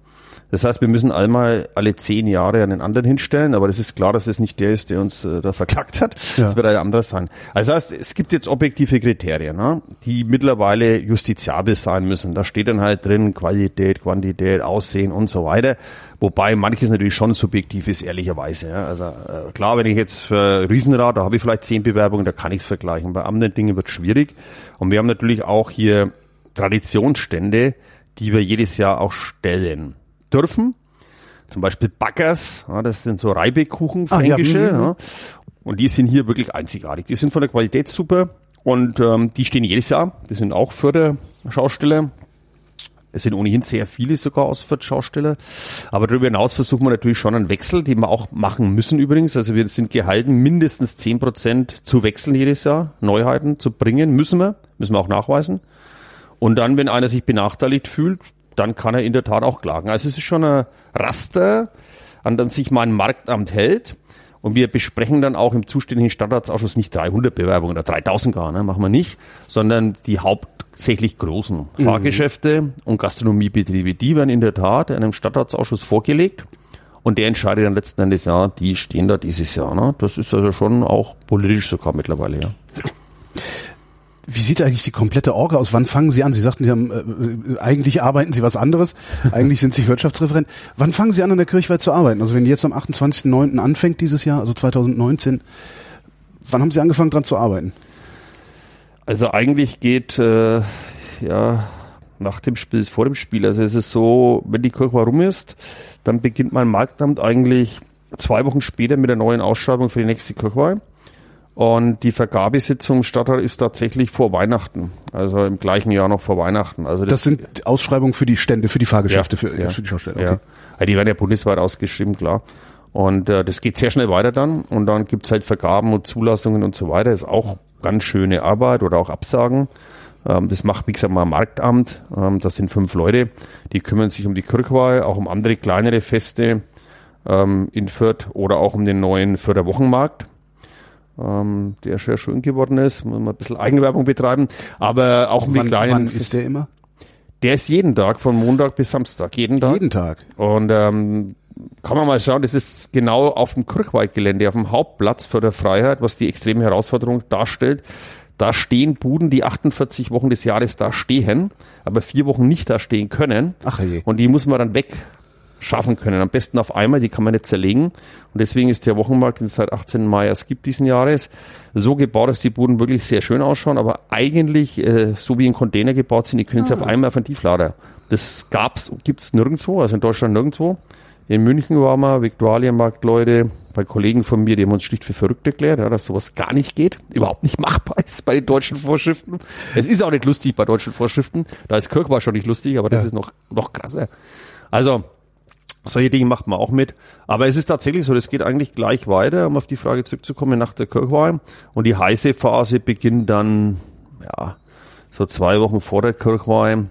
Das heißt, wir müssen einmal alle zehn Jahre einen anderen hinstellen, aber das ist klar, dass es nicht der ist, der uns äh, da verklagt hat. Ja. Das wird ein anderer sein. Also das heißt, es gibt jetzt objektive Kriterien, ne, die mittlerweile justiziabel sein müssen. Da steht dann halt drin Qualität, Quantität, Aussehen und so weiter. Wobei manches natürlich schon subjektiv ist, ehrlicherweise. Ja. Also äh, klar, wenn ich jetzt für Riesenrad, da habe ich vielleicht zehn Bewerbungen, da kann ich es vergleichen. Bei anderen Dingen wird es schwierig. Und wir haben natürlich auch hier Traditionsstände, die wir jedes Jahr auch stellen dürfen. Zum Beispiel Backers, ja, das sind so Reibekuchen, fränkische. Ah, ja. Mhm. Ja. Und die sind hier wirklich einzigartig. Die sind von der Qualität super und ähm, die stehen jedes Jahr. Die sind auch für der Schausteller. Es sind ohnehin sehr viele sogar aus Fürth Schausteller. Aber darüber hinaus versuchen wir natürlich schon einen Wechsel, den wir auch machen müssen übrigens. Also wir sind gehalten, mindestens zehn Prozent zu wechseln jedes Jahr, Neuheiten zu bringen. Müssen wir, müssen wir auch nachweisen. Und dann, wenn einer sich benachteiligt fühlt, dann kann er in der Tat auch klagen. Also es ist schon ein Raster, an dem sich mein Marktamt hält. Und wir besprechen dann auch im zuständigen Stadtratsausschuss nicht 300 Bewerbungen oder 3000 gar, ne, machen wir nicht, sondern die hauptsächlich großen mhm. Fahrgeschäfte und Gastronomiebetriebe, die werden in der Tat einem Stadtratsausschuss vorgelegt. Und der entscheidet dann letzten Endes, ja, die stehen da dieses Jahr. Ne? Das ist also schon auch politisch sogar mittlerweile, ja. Wie sieht eigentlich die komplette Orga aus? Wann fangen Sie an? Sie sagten, Sie haben, äh, eigentlich arbeiten Sie was anderes. eigentlich sind Sie Wirtschaftsreferent. Wann fangen Sie an, an der Kirchweih zu arbeiten? Also wenn jetzt am 28.09. anfängt dieses Jahr, also 2019, wann haben Sie angefangen dran zu arbeiten? Also eigentlich geht, äh, ja, nach dem Spiel, vor dem Spiel. Also es ist so, wenn die Kirchweih rum ist, dann beginnt mein Marktamt eigentlich zwei Wochen später mit der neuen Ausschreibung für die nächste Kirchweih. Und die Vergabesitzung Stadtrat ist tatsächlich vor Weihnachten, also im gleichen Jahr noch vor Weihnachten. Also das, das sind Ausschreibungen für die Stände, für die Fahrgeschäfte, ja, für, ja, für die Schausteller. Okay. Ja. Die werden ja bundesweit ausgeschrieben, klar. Und äh, das geht sehr schnell weiter dann. Und dann gibt's halt Vergaben und Zulassungen und so weiter. Ist auch ganz schöne Arbeit oder auch Absagen. Ähm, das macht, wie gesagt, mal Marktamt. Ähm, das sind fünf Leute, die kümmern sich um die Kirchweih, auch um andere kleinere Feste ähm, in Fürth oder auch um den neuen Fürther Wochenmarkt ähm, der sehr schön geworden ist. Muss man ein bisschen Eigenwerbung betreiben. Aber auch mit kleinen. Wann ist der immer? Der ist jeden Tag, von Montag bis Samstag. Jeden Tag. Jeden Tag. Und ähm, kann man mal schauen, das ist genau auf dem Kirchweihgelände, auf dem Hauptplatz für der Freiheit, was die extreme Herausforderung darstellt. Da stehen Buden, die 48 Wochen des Jahres da stehen, aber vier Wochen nicht da stehen können. Ach je. Und die muss man dann weg schaffen können. Am besten auf einmal, die kann man nicht zerlegen. Und deswegen ist der Wochenmarkt, den es seit 18. Mai erst gibt diesen Jahres, so gebaut, dass die Buden wirklich sehr schön ausschauen, aber eigentlich äh, so wie in Container gebaut sind, die können sie ah. auf einmal auf einen Tieflader. Das gab's, gibt's nirgendwo, also in Deutschland nirgendwo. In München waren wir, Viktualienmarkt, Leute, bei Kollegen von mir, die haben uns schlicht für verrückt erklärt, ja, dass sowas gar nicht geht, überhaupt nicht machbar ist bei den deutschen Vorschriften. Es ist auch nicht lustig bei deutschen Vorschriften. Da ist Kirk war schon nicht lustig, aber das ja. ist noch, noch krasser. Also, solche Dinge macht man auch mit. Aber es ist tatsächlich so, das geht eigentlich gleich weiter, um auf die Frage zurückzukommen nach der Kirchweih. Und die heiße Phase beginnt dann, ja, so zwei Wochen vor der Kirchweih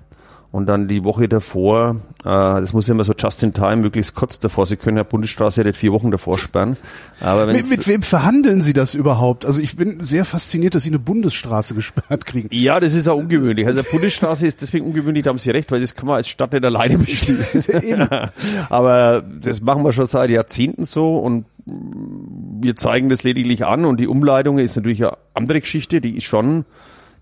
und dann die Woche davor, äh, das muss ja immer so just in time, möglichst kurz davor. Sie können ja Bundesstraße ja nicht vier Wochen davor sperren. Aber mit, mit wem verhandeln Sie das überhaupt? Also ich bin sehr fasziniert, dass Sie eine Bundesstraße gesperrt kriegen. Ja, das ist auch ungewöhnlich. Also Bundesstraße ist deswegen ungewöhnlich, da haben Sie recht, weil das kann man als Stadt nicht alleine beschließen. Aber das machen wir schon seit Jahrzehnten so und wir zeigen das lediglich an und die Umleitung ist natürlich eine andere Geschichte, die ist schon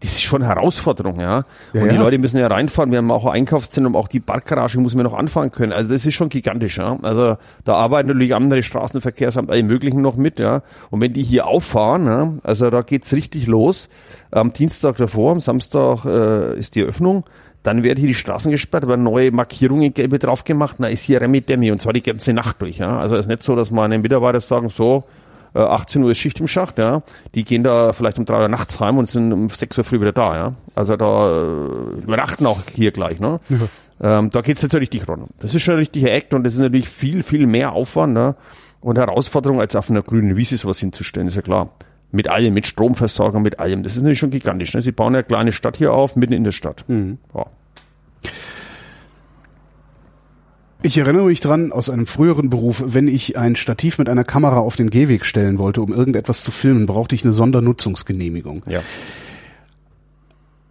das ist schon eine Herausforderung, ja. ja und die ja. Leute müssen ja reinfahren. Wir haben auch ein Einkaufszentrum, auch die Parkgarage muss man noch anfahren können. Also das ist schon gigantisch, ja. Also da arbeiten natürlich andere Straßenverkehrsamt, alle möglichen noch mit, ja. Und wenn die hier auffahren, ja, also da geht's richtig los. Am Dienstag davor, am Samstag äh, ist die Eröffnung. Dann werden hier die Straßen gesperrt, werden neue Markierungen gelbe drauf gemacht. Na, ist hier Remi Demi und zwar die ganze Nacht durch. Ja? Also es ist nicht so, dass meine Mitarbeiter sagen, so, 18 äh, Uhr ist Schicht im Schacht, ja. Die gehen da vielleicht um drei Uhr nachts heim und sind um sechs Uhr früh wieder da, ja. Also da äh, übernachten auch hier gleich, ne? Ja. Ähm, da geht's jetzt richtig ran. Das ist schon ein richtiger Act und das ist natürlich viel, viel mehr Aufwand, ne? Und Herausforderung, als auf einer grünen Wiese sowas hinzustellen, ist ja klar. Mit allem, mit Stromversorgung, mit allem. Das ist natürlich schon gigantisch. Ne? Sie bauen eine kleine Stadt hier auf, mitten in der Stadt. Mhm. Ja. Ich erinnere mich dran aus einem früheren Beruf, wenn ich ein Stativ mit einer Kamera auf den Gehweg stellen wollte, um irgendetwas zu filmen, brauchte ich eine Sondernutzungsgenehmigung. Ja.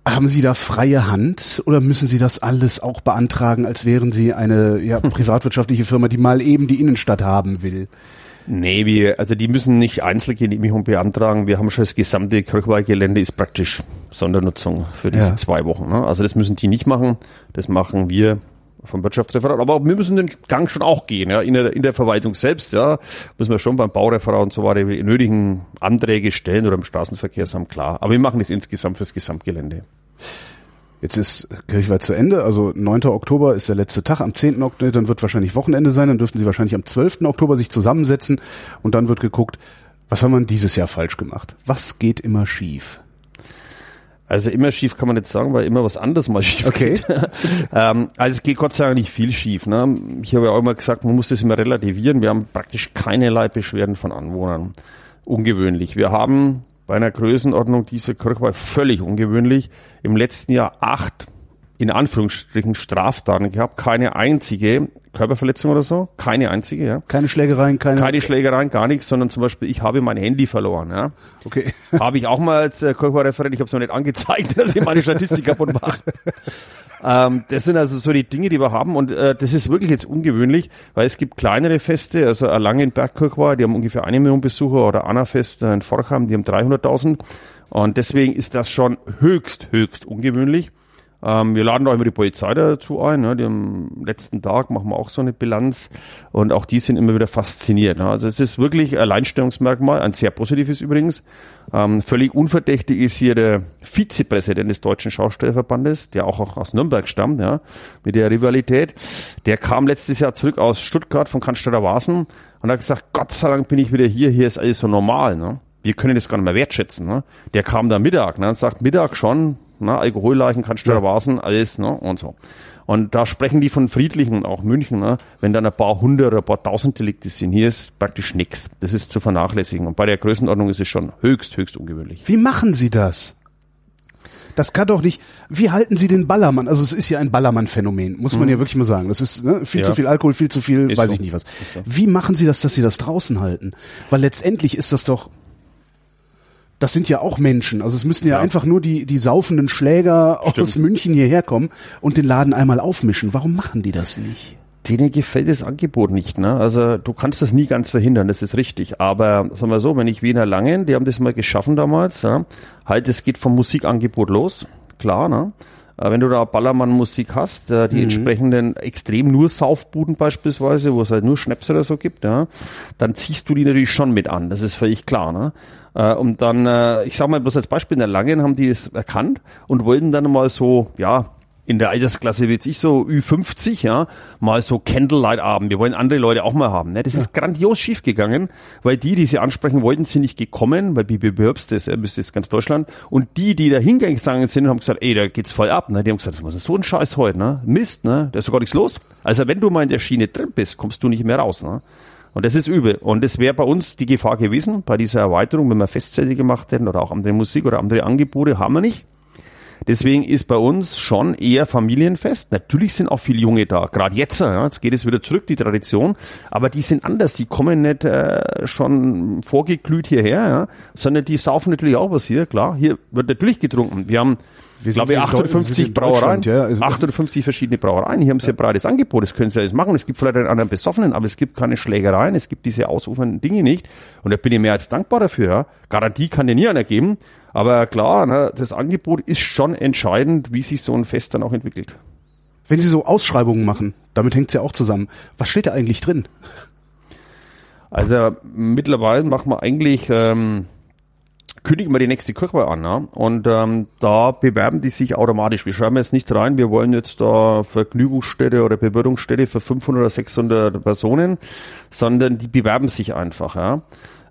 Haben Sie da freie Hand oder müssen Sie das alles auch beantragen, als wären Sie eine ja, privatwirtschaftliche Firma, die mal eben die Innenstadt haben will? Nee, wir, also die müssen nicht Einzelgenehmigung beantragen. Wir haben schon das gesamte Kirchweihgelände ist praktisch Sondernutzung für diese Ja. zwei Wochen. Ne? Also das müssen die nicht machen. Das machen wir vom Wirtschaftsreferat. Aber wir müssen den Gang schon auch gehen, ja. In der, in der Verwaltung selbst, ja, müssen wir schon beim Baureferat und so weiter die nötigen Anträge stellen oder im Straßenverkehrsamt, klar. Aber wir machen das insgesamt fürs Gesamtgelände. Jetzt ist Kirchweih zu Ende, also 9. Oktober ist der letzte Tag, am 10. Oktober, dann wird wahrscheinlich Wochenende sein, dann dürften Sie wahrscheinlich am 12. Oktober sich zusammensetzen und dann wird geguckt, was haben wir dieses Jahr falsch gemacht? Was geht immer schief? Also immer schief kann man nicht sagen, weil immer was anderes mal schief Okay. geht. ähm, also es geht Gott sei Dank nicht viel schief. Ne? Ich habe ja auch immer gesagt, man muss das immer relativieren. Wir haben praktisch keinerlei Beschwerden von Anwohnern. Ungewöhnlich. Wir haben bei einer Größenordnung dieser Kirchweih völlig ungewöhnlich im letzten Jahr acht in Anführungsstrichen Straftaten gehabt, keine einzige Körperverletzung oder so, keine einzige, ja. Keine Schlägereien, keine... Keine Schlägereien, gar nichts, sondern zum Beispiel, ich habe mein Handy verloren, ja. Okay. Habe ich auch mal als äh, Kirchweihreferent, ich habe es noch nicht angezeigt, dass ich meine Statistik kaputt mache. ähm, das sind also so die Dinge, die wir haben und äh, das ist wirklich jetzt ungewöhnlich, weil es gibt kleinere Feste, also Erlangen Bergkirchweih, die haben ungefähr eine Million Besucher oder Annafest äh, in Forchheim, die haben 300.000 und deswegen ist das schon höchst, höchst ungewöhnlich. Ähm, wir laden da immer die Polizei dazu ein. Ne? Die am letzten Tag machen wir auch so eine Bilanz und auch die sind immer wieder fasziniert. Ne? Also es ist wirklich ein Alleinstellungsmerkmal, ein sehr positives übrigens. Ähm, völlig unverdächtig ist hier der Vizepräsident des Deutschen Schaustellerverbandes, der auch, auch aus Nürnberg stammt, ja, mit der Rivalität. Der kam letztes Jahr zurück aus Stuttgart von Cannstatter Vasen und hat gesagt, Gott sei Dank bin ich wieder hier, hier ist alles so normal. Ne? Wir können das gar nicht mehr wertschätzen. Ne? Der kam da Mittag ne? und sagt, Mittag schon, ne? Alkoholleichen, Cannstatter Vasen, alles ne? und so. Und da sprechen die von friedlichen, auch München, ne? wenn dann ein paar hundert oder ein paar tausend Delikte sind. Hier ist praktisch nichts. Das ist zu vernachlässigen. Und bei der Größenordnung ist es schon höchst, höchst ungewöhnlich. Wie machen Sie das? Das kann doch nicht. Wie halten Sie den Ballermann? Also es ist ja ein Ballermann-Phänomen, muss man ja wirklich mal sagen. Das ist ne, viel Mhm. Ja. zu viel Alkohol, viel zu viel, Ist weiß so. ich nicht was. So. Wie machen Sie das, dass Sie das draußen halten? Weil letztendlich ist das doch. Das sind ja auch Menschen. Also es müssen ja, Ja. einfach nur die, die saufenden Schläger aus Stimmt. München hierher kommen und den Laden einmal aufmischen. Warum machen die das nicht? Denen gefällt das Angebot nicht. Ne? Also du kannst das nie ganz verhindern, das ist richtig. Aber sagen wir so, wenn ich Wiener Langen, die haben das mal geschaffen damals, ja, halt, es geht vom Musikangebot los, klar, ne? Äh, Wenn du da Ballermann-Musik hast, äh, die entsprechenden extrem nur Saufbuden beispielsweise, wo es halt nur Schnaps oder so gibt, ja, dann ziehst du die natürlich schon mit an. Das ist völlig klar. Ne? Äh, Und dann, äh, ich sag mal bloß als Beispiel, in der Langen haben die es erkannt und wollten dann mal so, ja, in der Altersklasse wie jetzt ich so Ü50, ja, mal so Candlelight-Abend. Wir wollen andere Leute auch mal haben. Ne? Das ist grandios schief gegangen, weil die, die sie ansprechen wollten, sind nicht gekommen, weil wie bewirbst das, ja, das ist ganz Deutschland. Und die, die da hingegangen sind, haben gesagt, ey, da geht's voll ab. Ne? Die haben gesagt, was ist so ein Scheiß heute, ne? Mist, ne? Da ist doch gar nichts los. Also wenn du mal in der Schiene drin bist, kommst du nicht mehr raus, ne? Und das ist übel. Und das wäre bei uns die Gefahr gewesen, bei dieser Erweiterung, wenn wir Festzelte gemacht hätten oder auch andere Musik oder andere Angebote, haben wir nicht. Deswegen ist bei uns schon eher Familienfest. Natürlich sind auch viele Junge da. Gerade jetzt, ja, jetzt geht es wieder zurück, die Tradition. Aber die sind anders. Die kommen nicht äh, schon vorgeglüht hierher, ja, sondern die saufen natürlich auch was hier. Klar, hier wird natürlich getrunken. Wir haben, Wir glaube ich, in Deu- wir 58 sind in Brauereien. Ja. Also- 58 verschiedene Brauereien. Hier haben sie ein breites Angebot. Das können sie alles machen. Es gibt vielleicht einen anderen Besoffenen, aber es gibt keine Schlägereien. Es gibt diese ausufernden Dinge nicht. Und da bin ich mehr als dankbar dafür. Ja. Garantie kann dir nie einer geben. Aber klar, ne, das Angebot ist schon entscheidend, wie sich so ein Fest dann auch entwickelt. Wenn Sie so Ausschreibungen machen, damit hängt's ja auch zusammen. Was steht da eigentlich drin? Also mittlerweile machen wir eigentlich, ähm, kündigen wir die nächste Kirchweih an. Ne? Und ähm, da bewerben die sich automatisch. Wir schreiben jetzt nicht rein, wir wollen jetzt da Vergnügungsstätte oder Bewirtungsstätte für 500 oder 600 Personen, sondern die bewerben sich einfach. Ja?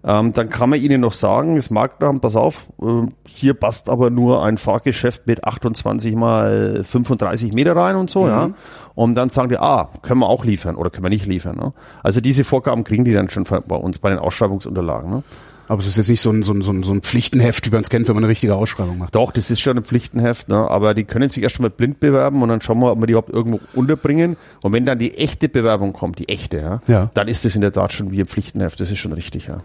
Ähm, dann kann man ihnen noch sagen, das Marktamt, pass auf, äh, hier passt aber nur ein Fahrgeschäft mit 28 mal 35 Meter rein und so, ja. Und dann sagen die, ah, können wir auch liefern oder können wir nicht liefern. Ne? Also diese Vorgaben kriegen die dann schon bei uns bei den Ausschreibungsunterlagen. Ne? Aber es ist jetzt nicht so ein, so ein, so ein, so ein Pflichtenheft, wie man es kennt, wenn man eine richtige Ausschreibung macht. Doch, das ist schon ein Pflichtenheft, ne? aber die können sich erst mal blind bewerben und dann schauen wir, ob wir die überhaupt irgendwo unterbringen. Und wenn dann die echte Bewerbung kommt, die echte, ja, Ja. dann ist das in der Tat schon wie ein Pflichtenheft. Das ist schon richtig, ja.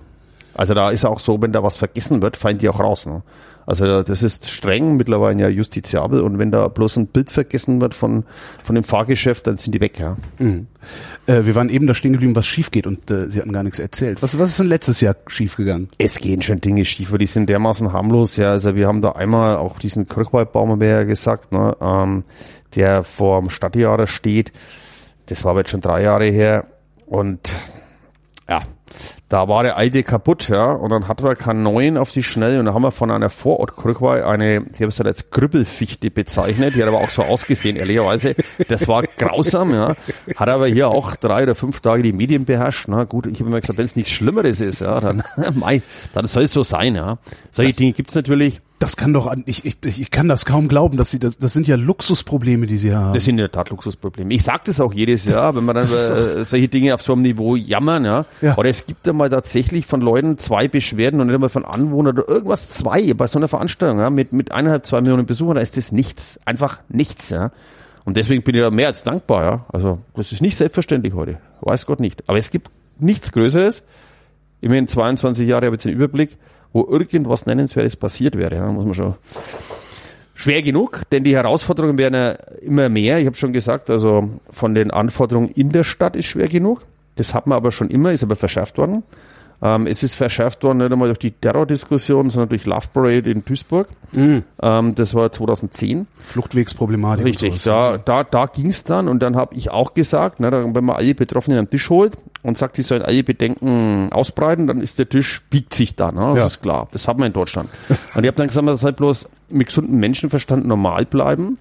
Also da ist auch so, wenn da was vergessen wird, fallen die auch raus. Ne? Also das ist streng, mittlerweile ja justiziabel und wenn da bloß ein Bild vergessen wird von, von dem Fahrgeschäft, dann sind die weg, ja. Mhm. Äh, wir waren eben da stehen geblieben, was schief geht und äh, Sie hatten gar nichts erzählt. Was, was ist denn letztes Jahr schief gegangen? Es gehen schon Dinge schief, aber die sind dermaßen harmlos, ja. Also wir haben da einmal auch diesen Kirchwaldbaum, haben wir ja gesagt, ne, ähm, der vor dem Stadtjahr steht. Das war aber jetzt schon drei Jahre her und ja, da war der alte kaputt, ja, und dann hatten wir keinen neuen auf die Schnelle und dann haben wir von einer Vorortkrückweih eine, die haben es halt als Grüppelfichte bezeichnet, die hat aber auch so ausgesehen, ehrlicherweise. Das war grausam, ja. Hat aber hier auch drei oder fünf Tage die Medien beherrscht. Na gut, ich habe immer gesagt, wenn es nichts Schlimmeres ist, ja, dann, mei, dann soll es so sein, ja. Solche das, Dinge gibt's natürlich. Das kann doch, ich, ich, ich kann das kaum glauben, dass sie das, das sind ja Luxusprobleme, die sie haben. Das sind in der Tat Luxusprobleme. Ich sage das auch jedes Jahr, wenn man dann äh, solche Dinge auf so einem Niveau jammern, ja. ja. Oder es gibt ja mal tatsächlich von Leuten zwei Beschwerden und nicht einmal von Anwohnern oder irgendwas zwei bei so einer Veranstaltung, ja, mit, mit eineinhalb, zwei Millionen Besuchern, da ist das nichts. Einfach nichts, ja. Und deswegen bin ich da mehr als dankbar, ja. Also, das ist nicht selbstverständlich heute. Weiß Gott nicht. Aber es gibt nichts Größeres. Immerhin 22 Jahre habe ich jetzt den Überblick wo irgendwas Nennenswertes passiert wäre. Ja, muss man schon schwer genug, denn die Herausforderungen werden ja immer mehr. Ich habe schon gesagt, also von den Anforderungen in der Stadt ist schwer genug. Das hat man aber schon immer, ist aber verschärft worden. Ähm, es ist verschärft worden nicht einmal durch die Terrordiskussion, sondern durch Love Parade in Duisburg. Mhm. Ähm, das war 2010. Fluchtwegsproblematik. Richtig, da, da, da ging es dann und dann habe ich auch gesagt, ne, wenn man alle Betroffenen am Tisch holt und sagt, sie sollen alle Bedenken ausbreiten, dann ist der Tisch, biegt sich da. Ne? Das ja. ist klar, das haben wir in Deutschland. und ich habe dann gesagt, man soll bloß mit gesundem Menschenverstand normal bleiben.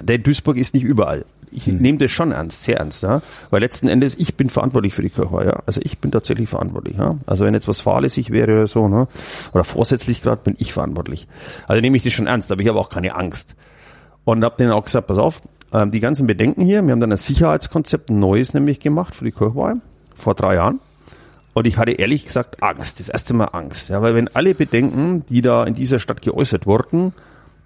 Denn Duisburg ist nicht überall ich hm. nehme das schon ernst, sehr ernst, ja. Weil letzten Endes, ich bin verantwortlich für die Kirche, ja. Also ich bin tatsächlich verantwortlich, ja. Also wenn jetzt was fahrlässig wäre oder so, ne, oder vorsätzlich gerade, bin ich verantwortlich. Also nehme ich das schon ernst, aber ich habe auch keine Angst. Und habe denen auch gesagt, pass auf, ähm, die ganzen Bedenken hier, wir haben dann ein Sicherheitskonzept, ein neues nämlich gemacht für die Kirchweih, vor drei Jahren. Und ich hatte ehrlich gesagt Angst, das erste Mal Angst. Ja, weil wenn alle Bedenken, die da in dieser Stadt geäußert wurden,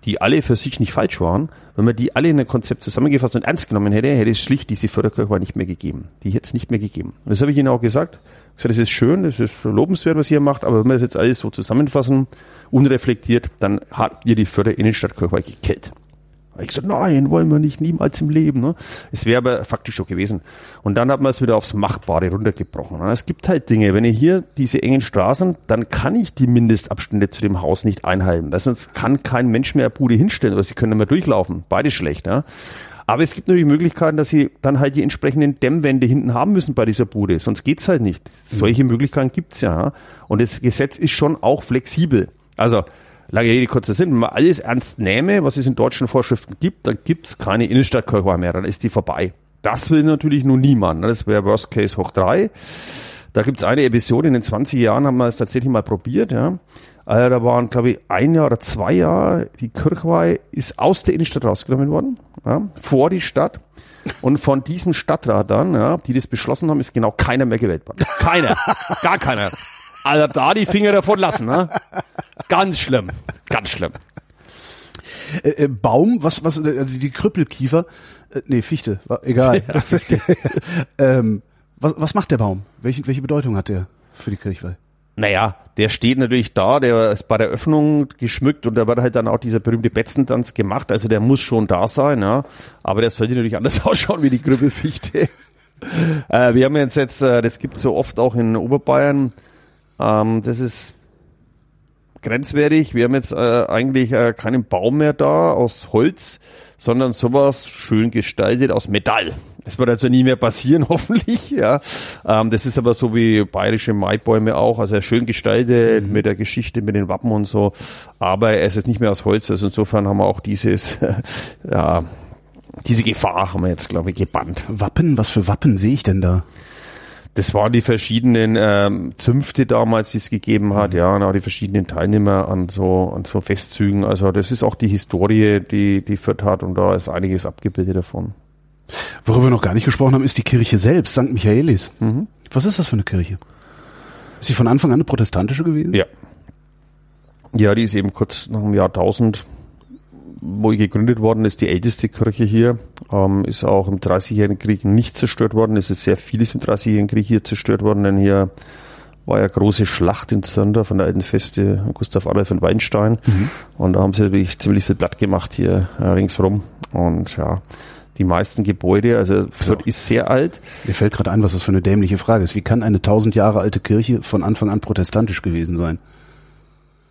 die alle für sich nicht falsch waren, wenn man die alle in ein Konzept zusammengefasst und ernst genommen hätte, hätte es schlicht diese Förderkirche nicht mehr gegeben. Die hätte es nicht mehr gegeben. Und das habe ich Ihnen auch gesagt. Ich gesagt, das ist schön, das ist lobenswert, was ihr macht, aber wenn wir das jetzt alles so zusammenfassen, unreflektiert, dann habt ihr die Förderinnenstadtkirche gekillt. Ich gesagt, nein, wollen wir nicht, niemals im Leben. Ne? Es wäre aber faktisch so gewesen. Und dann hat man es wieder aufs Machbare runtergebrochen. Ne? Es gibt halt Dinge, wenn ich hier diese engen Straßen, dann kann ich die Mindestabstände zu dem Haus nicht einhalten. Weil sonst kann kein Mensch mehr eine Bude hinstellen oder sie können nicht mehr durchlaufen. Beides schlecht. Ne? Aber es gibt natürlich Möglichkeiten, dass sie dann halt die entsprechenden Dämmwände hinten haben müssen bei dieser Bude. Sonst geht's halt nicht. Solche Möglichkeiten gibt's ja. Und das Gesetz ist schon auch flexibel. Also lange Rede, kurzer Sinn, wenn man alles ernst nehme, was es in deutschen Vorschriften gibt, dann gibt's keine Innenstadtkirchweih mehr, dann ist die vorbei. Das will natürlich nur niemand. Ne? Das wäre Worst Case hoch drei. Da gibt's eine Episode, in den 20 Jahren haben wir es tatsächlich mal probiert. Ja. Also da waren, glaube ich, ein Jahr oder zwei Jahre, die Kirchweih ist aus der Innenstadt rausgenommen worden, ja, vor die Stadt. Und von diesem Stadtrat dann, ja, die das beschlossen haben, ist genau keiner mehr gewählt worden. Keiner. Gar keiner. Also da die Finger davon lassen, ne? Ganz schlimm. Ganz schlimm. Äh, äh, Baum, was, was, also die Krüppelkiefer, äh, nee, Fichte, egal. Ja, Fichte. ähm, was, was macht der Baum? Welche, welche Bedeutung hat der für die Kirchweih? Naja, der steht natürlich da, der ist bei der Öffnung geschmückt und da wird halt dann auch dieser berühmte Betzentanz gemacht, also der muss schon da sein, ja. Aber der sollte natürlich anders ausschauen wie die Krüppelfichte. äh, wir haben jetzt jetzt, äh, das gibt so oft auch in Oberbayern, ähm, das ist grenzwertig. Wir haben jetzt äh, eigentlich äh, keinen Baum mehr da aus Holz, sondern sowas schön gestaltet aus Metall. Das wird also nie mehr passieren, hoffentlich. Ja, ähm, das ist aber so wie bayerische Maibäume auch, also schön gestaltet mhm. mit der Geschichte, mit den Wappen und so. Aber er ist nicht mehr aus Holz. Also insofern haben wir auch dieses, ja, diese Gefahr haben wir jetzt, glaube ich, gebannt. Wappen? Was für Wappen sehe ich denn da? Das waren die verschiedenen ähm, Zünfte damals, die es gegeben hat, mhm. ja, und auch die verschiedenen Teilnehmer an so, an so Festzügen. Also das ist auch die Historie, die, die Fürth hat und da ist einiges abgebildet davon. Worüber wir noch gar nicht gesprochen haben, ist die Kirche selbst, St. Michaelis. Mhm. Was ist das für eine Kirche? Ist sie von Anfang an eine protestantische gewesen? Ja. Ja, die ist eben kurz nach dem Jahrtausend wo gegründet worden ist, die älteste Kirche hier, ähm, ist auch im Dreißigjährigen Krieg nicht zerstört worden. Es ist sehr vieles im Dreißigjährigen Krieg hier zerstört worden, denn hier war ja große Schlacht in Zirndorf von der alten Feste Gustav Adolf von Weinstein. Mhm. Und da haben sie natürlich ziemlich viel Blatt gemacht hier äh, ringsrum. Und ja, die meisten Gebäude, also Fürth so. ist sehr alt. Mir fällt gerade ein, was das für eine dämliche Frage ist. Wie kann eine tausend Jahre alte Kirche von Anfang an protestantisch gewesen sein?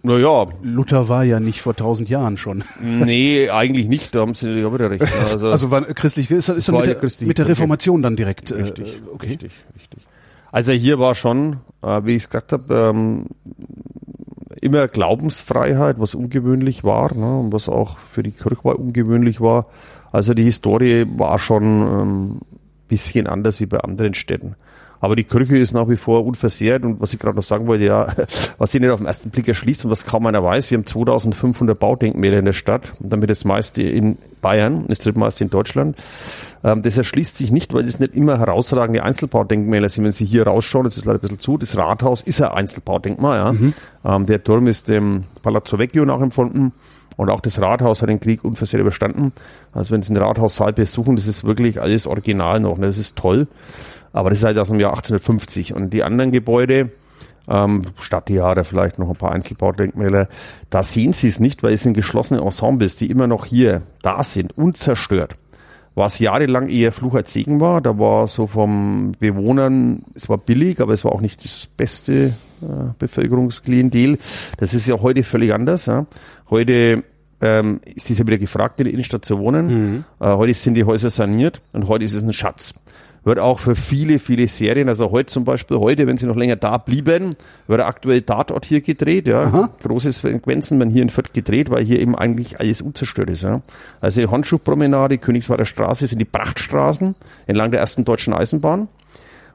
Naja. Luther war ja nicht vor tausend Jahren schon. Nee, eigentlich nicht, da haben Sie ja wieder recht. Also, also war christlich, ist, ist mit, der, mit der Reformation dann direkt. Äh, richtig, äh, okay. richtig, richtig. Also hier war schon, äh, wie ich es gesagt habe, ähm, immer Glaubensfreiheit, was ungewöhnlich war ne, und was auch für die Kirche ungewöhnlich war. Also die Historie war schon ähm, bisschen anders wie bei anderen Städten. Aber die Kirche ist nach wie vor unversehrt und was ich gerade noch sagen wollte, ja, was sich nicht auf den ersten Blick erschließt und was kaum einer weiß, wir haben 2500 Baudenkmäler in der Stadt und damit das meiste in Bayern, das drittmeiste in Deutschland. Ähm, das erschließt sich nicht, weil es nicht immer herausragende Einzelbaudenkmäler sind. Wenn Sie hier rausschauen, das ist leider ein bisschen zu, das Rathaus ist ein Einzelbaudenkmal. Ja. Mhm. Ähm, der Turm ist dem Palazzo Vecchio nachempfunden. Und auch das Rathaus hat den Krieg unversehrt überstanden. Also wenn Sie ein Rathaussaal besuchen, das ist wirklich alles original noch. Und das ist toll. Aber das ist halt aus dem Jahr 1850. Und die anderen Gebäude, ähm, Stadttheater, vielleicht noch ein paar Einzelbaudenkmäler, da sehen Sie es nicht, weil es sind geschlossene Ensembles, die immer noch hier da sind, unzerstört. Was jahrelang eher Fluch als Segen war, da war so vom Bewohnern, es war billig, aber es war auch nicht das beste äh, Bevölkerungsklientel. Das ist ja heute völlig anders. Ja. Heute ähm, ist es ja wieder gefragt, in der Innenstadt zu wohnen. Mhm. Äh, heute sind die Häuser saniert und heute ist es ein Schatz wird auch für viele, viele Serien, also heute zum Beispiel, heute, wenn sie noch länger da blieben, wird aktuell Tatort hier gedreht, ja. Aha. Große Sequenzen werden hier in Fürth gedreht, weil hier eben eigentlich alles unzerstört ist, ja. Also die Handschuhpromenade, Königswader Straße sind die Prachtstraßen entlang der ersten deutschen Eisenbahn.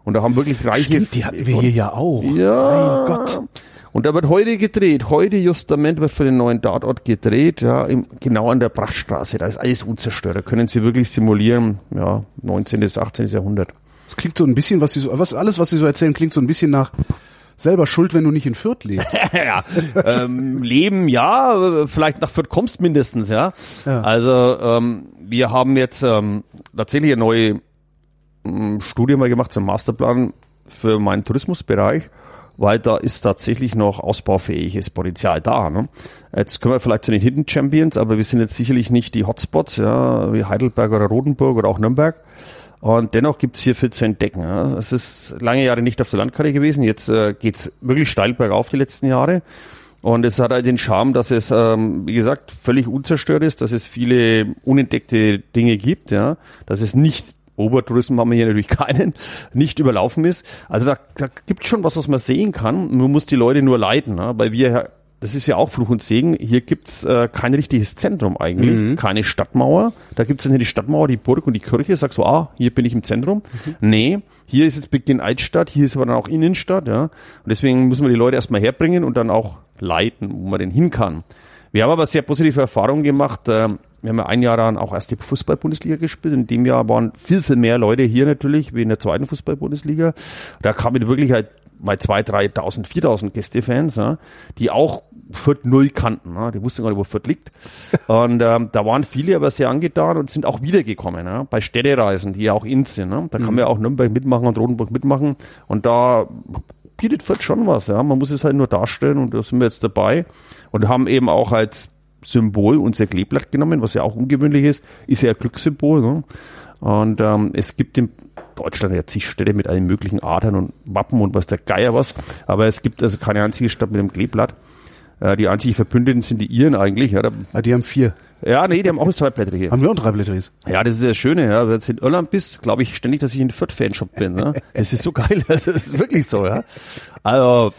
Und da haben wirklich reiche... Stimmt, die hatten wir hier ja auch. Ja. Mein Gott. Und da wird heute gedreht, heute justament wird für den neuen Tatort gedreht, ja, im, genau an der Prachtstraße. Da ist alles unzerstört. Da können Sie wirklich simulieren, ja, 19. bis 18. Jahrhundert. Das klingt so ein bisschen, was Sie so, was, alles, was Sie so erzählen, klingt so ein bisschen nach selber schuld, wenn du nicht in Fürth lebst. ja, ähm, leben ja, vielleicht nach Fürth kommst mindestens, ja. ja. Also ähm, wir haben jetzt ähm, tatsächlich eine neue ähm, Studie mal gemacht zum Masterplan für meinen Tourismusbereich weil da ist tatsächlich noch ausbaufähiges Potenzial da. Ne? Jetzt können wir vielleicht zu den Hidden Champions, aber wir sind jetzt sicherlich nicht die Hotspots, ja, wie Heidelberg oder Rodenburg oder auch Nürnberg. Und dennoch gibt's hier viel zu entdecken. Ja. Es ist lange Jahre nicht auf der Landkarte gewesen. Jetzt äh, geht's wirklich steil bergauf die letzten Jahre. Und es hat halt den Charme, dass es, ähm, wie gesagt, völlig unzerstört ist, dass es viele unentdeckte Dinge gibt, ja, dass es nicht Obertourismus haben wir hier natürlich keinen, nicht überlaufen ist. Also da, da gibt schon was, was man sehen kann. Man muss die Leute nur leiten, ne? weil wir, das ist ja auch Fluch und Segen, hier gibt's äh, kein richtiges Zentrum eigentlich, mhm. keine Stadtmauer. Da gibt's dann hier die Stadtmauer, die Burg und die Kirche. Sagst du, ah, hier bin ich im Zentrum. Mhm. Nee, hier ist jetzt Beginn Altstadt, hier ist aber dann auch Innenstadt. ja. Und deswegen müssen wir die Leute erstmal herbringen und dann auch leiten, wo man denn hin kann. Wir haben aber sehr positive Erfahrungen gemacht. Äh, wir haben ja ein Jahr dann auch erst die Fußball-Bundesliga gespielt. In dem Jahr waren viel, viel mehr Leute hier natürlich, wie in der zweiten Fußball-Bundesliga. Da kamen wirklich halt mal zwei, 3.000, 4.000 Gästefans, ja, die auch Fürth null kannten. Ja. Die wussten gar nicht, wo Fürth liegt. Und ähm, da waren viele aber sehr angetan und sind auch wiedergekommen. Ja, bei Städtereisen, die ja auch in sind. Ja. Da kann man ja auch Nürnberg mitmachen und Rotenburg mitmachen. Und da bietet Fürth schon was. Ja. Man muss es halt nur darstellen und da sind wir jetzt dabei und haben eben auch als Symbol unser Kleeblatt genommen, was ja auch ungewöhnlich ist, ist ja ein Glückssymbol. Ne? Und ähm, es gibt in Deutschland ja zig Städte mit allen möglichen Adern und Wappen und was der Geier was, aber es gibt also keine einzige Stadt mit einem Kleeblatt. Äh, die einzigen Verbündeten sind die Iren eigentlich. Ja, ah, die haben vier. Ja, nee, die haben auch zwei Blätter hier. Haben wir auch drei Blätter Ja, das ist das Schöne. Ja. Wenn du in Irland bist, glaube ich ständig, dass ich in Fürth-Fanshop bin. Ne? Das ist so geil. Das ist wirklich so. Ja. Also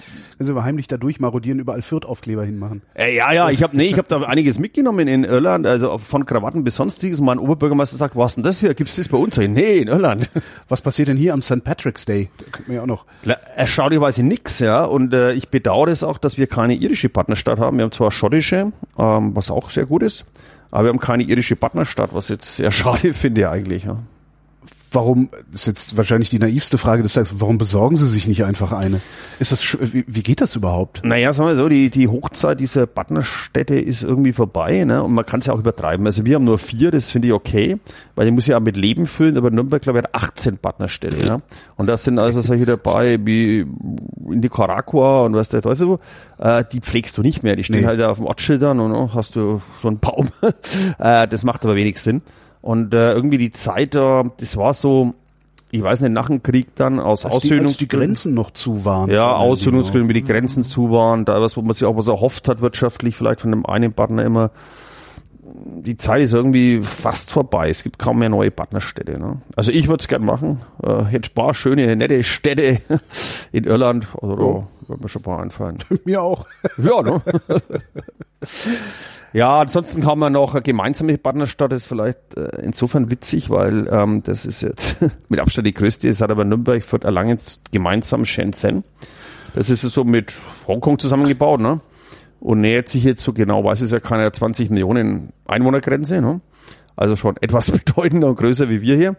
wenn wir heimlich da durchmarodieren, überall Fürth-Aufkleber hinmachen. Äh, ja, ja, ich habe nee, ich habe da einiges mitgenommen in Irland, also von Krawatten bis sonstiges. Mein Oberbürgermeister sagt, was denn das hier? Gibt's das bei uns? Nee, in Irland. Was passiert denn hier am St. Patrick's Day? Da könnten wir ja auch noch. Erstaunlicherweise nix, ja. Und äh, ich bedauere es auch, dass wir keine irische Partnerstadt haben. Wir haben zwar schottische, ähm, was auch sehr gut ist, aber wir haben keine irische Partnerstadt, was jetzt sehr schade finde eigentlich. Ja warum, das ist jetzt wahrscheinlich die naivste Frage des Tages, warum besorgen Sie sich nicht einfach eine? Ist das, wie, wie geht das überhaupt? Naja, sagen wir so, die, die Hochzeit dieser Partnerstädte ist irgendwie vorbei, ne? Und man kann es ja auch übertreiben. Also wir haben nur vier, das finde ich okay, weil die muss ja auch mit Leben füllen, aber Nürnberg, glaube ich, hat 18 Partnerstädte, ne? Und das sind also solche dabei wie in Nicaragua und was der Teufel so, äh, die pflegst du nicht mehr. Die stehen Nee. halt auf dem Ortsschildern und oh, hast du so einen Baum. äh, das macht aber wenig Sinn. Und äh, irgendwie die Zeit da, das war so, ich weiß nicht, nach dem Krieg dann aus Als die, als die Aussöhnungsgründen. Grenzen noch zu waren. Ja, vor allen Aussöhnungsgründe, wie die Grenzen zu waren, da was, wo man sich auch was erhofft hat wirtschaftlich, vielleicht von dem einen Partner immer. Die Zeit ist irgendwie fast vorbei. Es gibt kaum mehr neue Partnerstädte. Ne? Also ich würde es gern machen. Äh, hätte ein paar schöne, nette Städte in Irland. Also Oh. da würde mir schon ein paar einfallen. Mir auch. Ja, ne? ja, ansonsten haben wir noch eine gemeinsame Partnerstadt, das ist vielleicht äh, insofern witzig, weil ähm, das ist jetzt mit Abstand die größte, es hat aber Nürnberg, Fürth, Erlangen gemeinsam Shenzhen. Das ist so mit Hongkong zusammengebaut, ne? Und nähert sich jetzt so genau, weiß es ja keiner, 20 Millionen Einwohnergrenze, ne? Also schon etwas bedeutender und größer wie wir hier.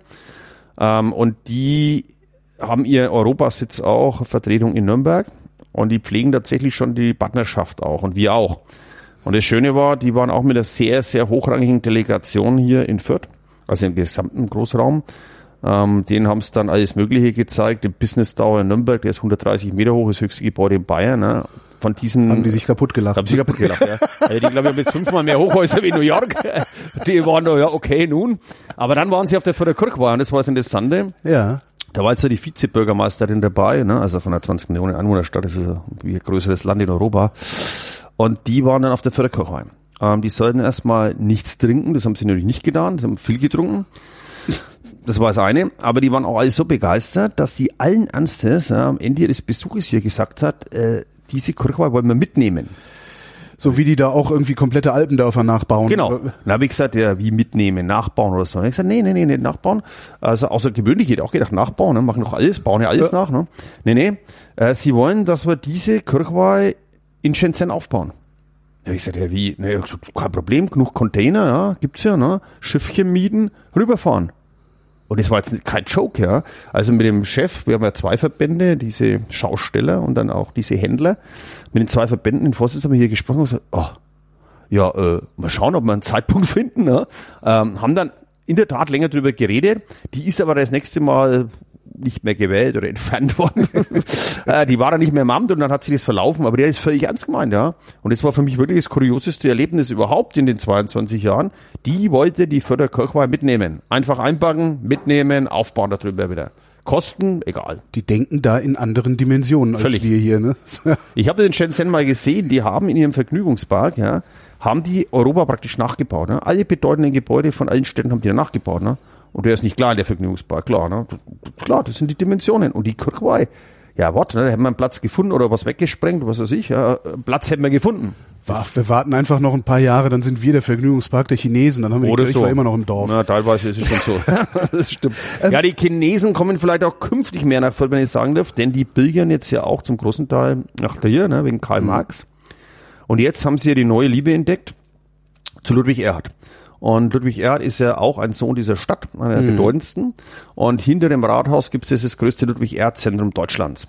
Ähm, und die haben ihr Europasitz auch, Vertretung in Nürnberg. Und die pflegen tatsächlich schon die Partnerschaft auch und wir auch. Und das Schöne war, die waren auch mit einer sehr, sehr hochrangigen Delegation hier in Fürth, also im gesamten Großraum. Ähm, denen haben es dann alles Mögliche gezeigt. Der Business Tower in Nürnberg, der ist 130 Meter hoch, das höchste Gebäude in Bayern. Ne? Von diesen Haben die sich kaputt gelacht. haben sie kaputt gelacht, ja. Also die, glaube ich, haben jetzt fünfmal mehr Hochhäuser wie New York. Die waren da, ja, okay, nun. Aber dann waren sie auf der Förder Kirchweih und das war das Interessante. ja. Da war jetzt ja die Vizebürgermeisterin dabei, ne? also von einer 20 Millionen Einwohnerstadt, das ist ja wie ein größeres Land in Europa. Und die waren dann auf der Förderkirchweih. Ähm, die sollten erstmal nichts trinken, das haben sie natürlich nicht getan, die haben viel getrunken. Das war das eine, aber die waren auch alle so begeistert, dass die allen Ernstes ja, am Ende ihres Besuches hier gesagt hat, äh, diese Kirchweih wollen wir mitnehmen. So wie die da auch irgendwie komplette Alpendörfer nachbauen. Genau. Dann habe ich gesagt, ja, wie mitnehmen, nachbauen oder so. Habe ich gesagt, nee, nee, nee, nicht nachbauen. Also außergewöhnlich, ich hätte auch gedacht, nachbauen, ne? machen doch alles, bauen ja alles nach. Ne? Nee, nee, äh, sie wollen, dass wir diese Kirchweih in Shenzhen aufbauen. Ja, ich sagte, ja, wie? Nee, ich gesagt, kein Problem, genug Container, ja, gibt's ja, ne? Schiffchen mieten, rüberfahren. Und das war jetzt kein Joke, ja. Also mit dem Chef, wir haben ja zwei Verbände, diese Schausteller und dann auch diese Händler. Mit den zwei Verbänden, den Vorsitzenden haben wir hier gesprochen und gesagt, oh, ja, äh, mal schauen, ob wir einen Zeitpunkt finden. Ne? Ähm, haben dann in der Tat länger drüber geredet. Die ist aber das nächste Mal nicht mehr gewählt oder entfernt worden. äh, die war dann nicht mehr im Amt und dann hat sie das verlaufen. Aber der ist völlig ernst gemeint, ja. Und das war für mich wirklich das kurioseste Erlebnis überhaupt in den 22 Jahren. Die wollte die Förderkirchweih mitnehmen. Einfach einpacken, mitnehmen, aufbauen darüber wieder. Kosten, egal. Die denken da in anderen Dimensionen als Völlig. wir hier, ne? Ich habe den Shenzhen mal gesehen, die haben in ihrem Vergnügungspark, ja, haben die Europa praktisch nachgebaut. Ne? Alle bedeutenden Gebäude von allen Städten haben die nachgebaut. Ne? Und der ist nicht klar, der Vergnügungspark, klar. Ne? Klar, das sind die Dimensionen. Und die Kirchweih, ja, warte, ne? da hätten wir einen Platz gefunden oder was weggesprengt, was weiß ich. Ja, Platz hätten wir gefunden. Wa- Wir warten einfach noch ein paar Jahre, dann sind wir der Vergnügungspark der Chinesen, dann haben wir die Kirchweih immer noch im Dorf. Ja, teilweise ist es schon so. das stimmt. ja, die Chinesen kommen vielleicht auch künftig mehr nach Fürth, wenn ich sagen darf, denn die pilgern jetzt ja auch zum großen Teil nach Trier, ne, wegen Karl Marx. Und jetzt haben sie ja die neue Liebe entdeckt zu Ludwig Erhard. Und Ludwig Erhard ist ja auch ein Sohn dieser Stadt, einer der bedeutendsten. Und hinter dem Rathaus gibt es das größte Ludwig Erhard Zentrum Deutschlands.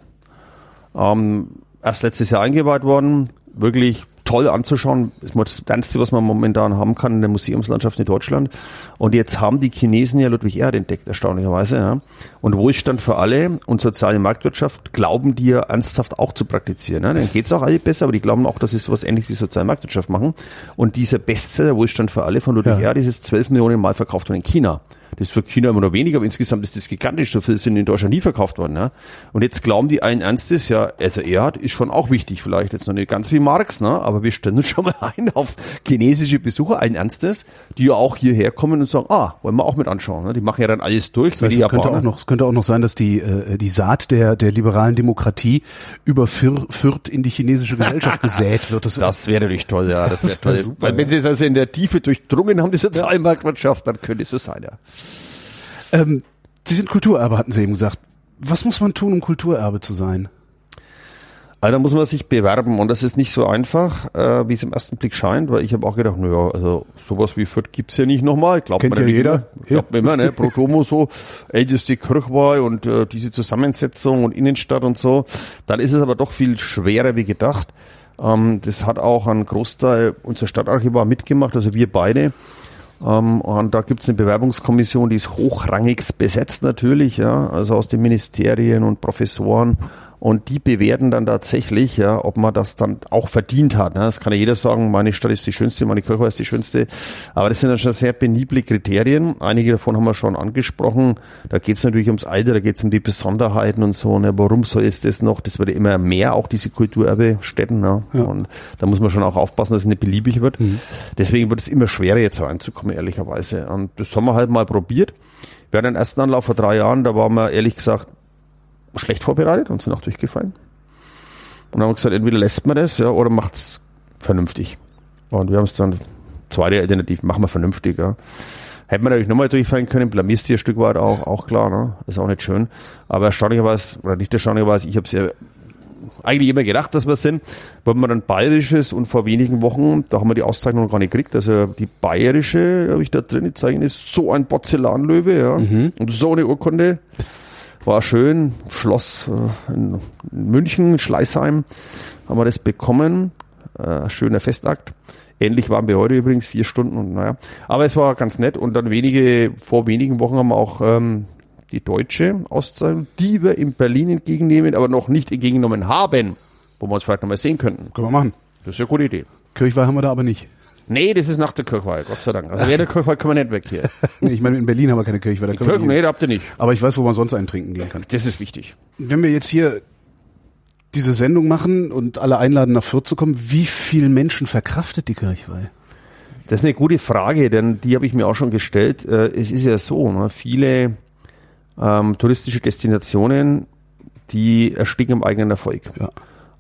Ähm, erst letztes Jahr eingeweiht worden, wirklich toll anzuschauen. Das ist das Modernste, was man momentan haben kann in der Museumslandschaft in Deutschland. Und jetzt haben die Chinesen ja Ludwig Erhard entdeckt, erstaunlicherweise. Ja. Und Wohlstand für alle und soziale Marktwirtschaft glauben die ja ernsthaft auch zu praktizieren. Ne? Dann geht's auch alle besser, aber die glauben auch, dass sie sowas ähnlich wie soziale Marktwirtschaft machen. Und dieser Bestseller Wohlstand für alle von Ludwig Ja. Erhard ist jetzt 12 Millionen Mal verkauft worden in China. Das ist für China immer noch weniger, aber insgesamt ist das gigantisch. So viel sind in Deutschland nie verkauft worden. Ja? Und jetzt glauben die allen Ernstes, ja, also Erhard ist schon auch wichtig, vielleicht jetzt noch nicht ganz wie Marx, ne? aber wir stellen uns schon mal ein auf chinesische Besucher, allen Ernstes, die ja auch hierher kommen und sagen, ah, wollen wir auch mit anschauen. Ne? Die machen ja dann alles durch, Das heißt, es könnte auch noch, es könnte auch noch sein, dass die, äh, die Saat der, der liberalen Demokratie über Für, Fürth in die chinesische Gesellschaft gesät wird. Das, Das wäre natürlich toll, ja. Das wäre wär toll. super, Weil wenn sie es also in der Tiefe durchdrungen haben, die Sozialmarktwirtschaft, dann könnte es so sein, ja. Ähm, Sie sind Kulturerbe, hatten Sie eben gesagt. Was muss man tun, um Kulturerbe zu sein? Also da muss man sich bewerben und das ist nicht so einfach, äh, wie es im ersten Blick scheint, weil ich habe auch gedacht, naja, also sowas wie Fürth gibt's ja nicht nochmal. Glaubt Kennt man ja nicht jeder. Immer. Glaubt man immer, ne? Protomo so, älteste Kirchweih und äh, diese Zusammensetzung und Innenstadt und so. Dann ist es aber doch viel schwerer wie gedacht. Ähm, das hat auch ein Großteil unser Stadtarchivar mitgemacht, also wir beide. Ähm, und da gibt's eine Bewerbungskommission, die ist hochrangigst besetzt natürlich, ja, also aus den Ministerien und Professoren. Und die bewerten dann tatsächlich, ja, ob man das dann auch verdient hat. Ne? Das kann ja jeder sagen, meine Stadt ist die schönste, meine Kirche ist die schönste. Aber das sind dann schon sehr benible Kriterien. Einige davon haben wir schon angesprochen. Da geht's natürlich ums Alter, da geht's um die Besonderheiten und so. Ne? Warum so ist das noch? Das wird ja immer mehr, auch diese Kulturerbestätten. Ne? Ja. Und da muss man schon auch aufpassen, dass es nicht beliebig wird. Deswegen wird es immer schwerer, jetzt reinzukommen, ehrlicherweise. Und das haben wir halt mal probiert. Wir hatten den ersten Anlauf vor drei Jahren, da waren wir ehrlich gesagt schlecht vorbereitet und sind auch durchgefallen. Und dann haben wir gesagt, entweder lässt man das ja, oder macht es vernünftig. Und wir haben es dann, zweite Alternative, machen wir vernünftig. Ja. Hätten wir natürlich nochmal durchfallen können, blamierst dir ein Stück weit auch, auch klar, ne? ist auch nicht schön. Aber erstaunlicherweise, oder nicht erstaunlicherweise, ich habe es ja eigentlich immer gedacht, dass wir es sind, weil man dann bayerisches und vor wenigen Wochen, da haben wir die Auszeichnung noch gar nicht gekriegt, also die bayerische, habe ich da drin, die Zeichen ist so ein Porzellanlöwe, ja, und so eine Urkunde, war schön, Schloss äh, in München, Schleißheim, haben wir das bekommen, äh, schöner Festakt. Ähnlich waren wir heute übrigens, vier Stunden und naja. Aber es war ganz nett und dann wenige, vor wenigen Wochen haben wir auch ähm, die deutsche Auszeichnung, die wir in Berlin entgegennehmen, aber noch nicht entgegengenommen haben, wo wir uns vielleicht nochmal sehen könnten. Können wir machen. Das ist eine gute Idee. Kirchweih haben wir da aber nicht. Nee, das ist nach der Kirchweih, Gott sei Dank. Also während der Kirchweih können wir nicht weg hier. Nee, ich meine, in Berlin haben wir keine Kirchweih. Da nicht. nee, da habt ihr nicht. Aber ich weiß, wo man sonst einen trinken gehen kann. Das ist wichtig. Wenn wir jetzt hier diese Sendung machen und alle einladen, nach Fürth zu kommen, wie viel Menschen verkraftet die Kirchweih? Das ist eine gute Frage, denn die habe ich mir auch schon gestellt. Äh, Es ist ja so, ne, viele ähm, touristische Destinationen, die ersticken im eigenen Erfolg. Ja.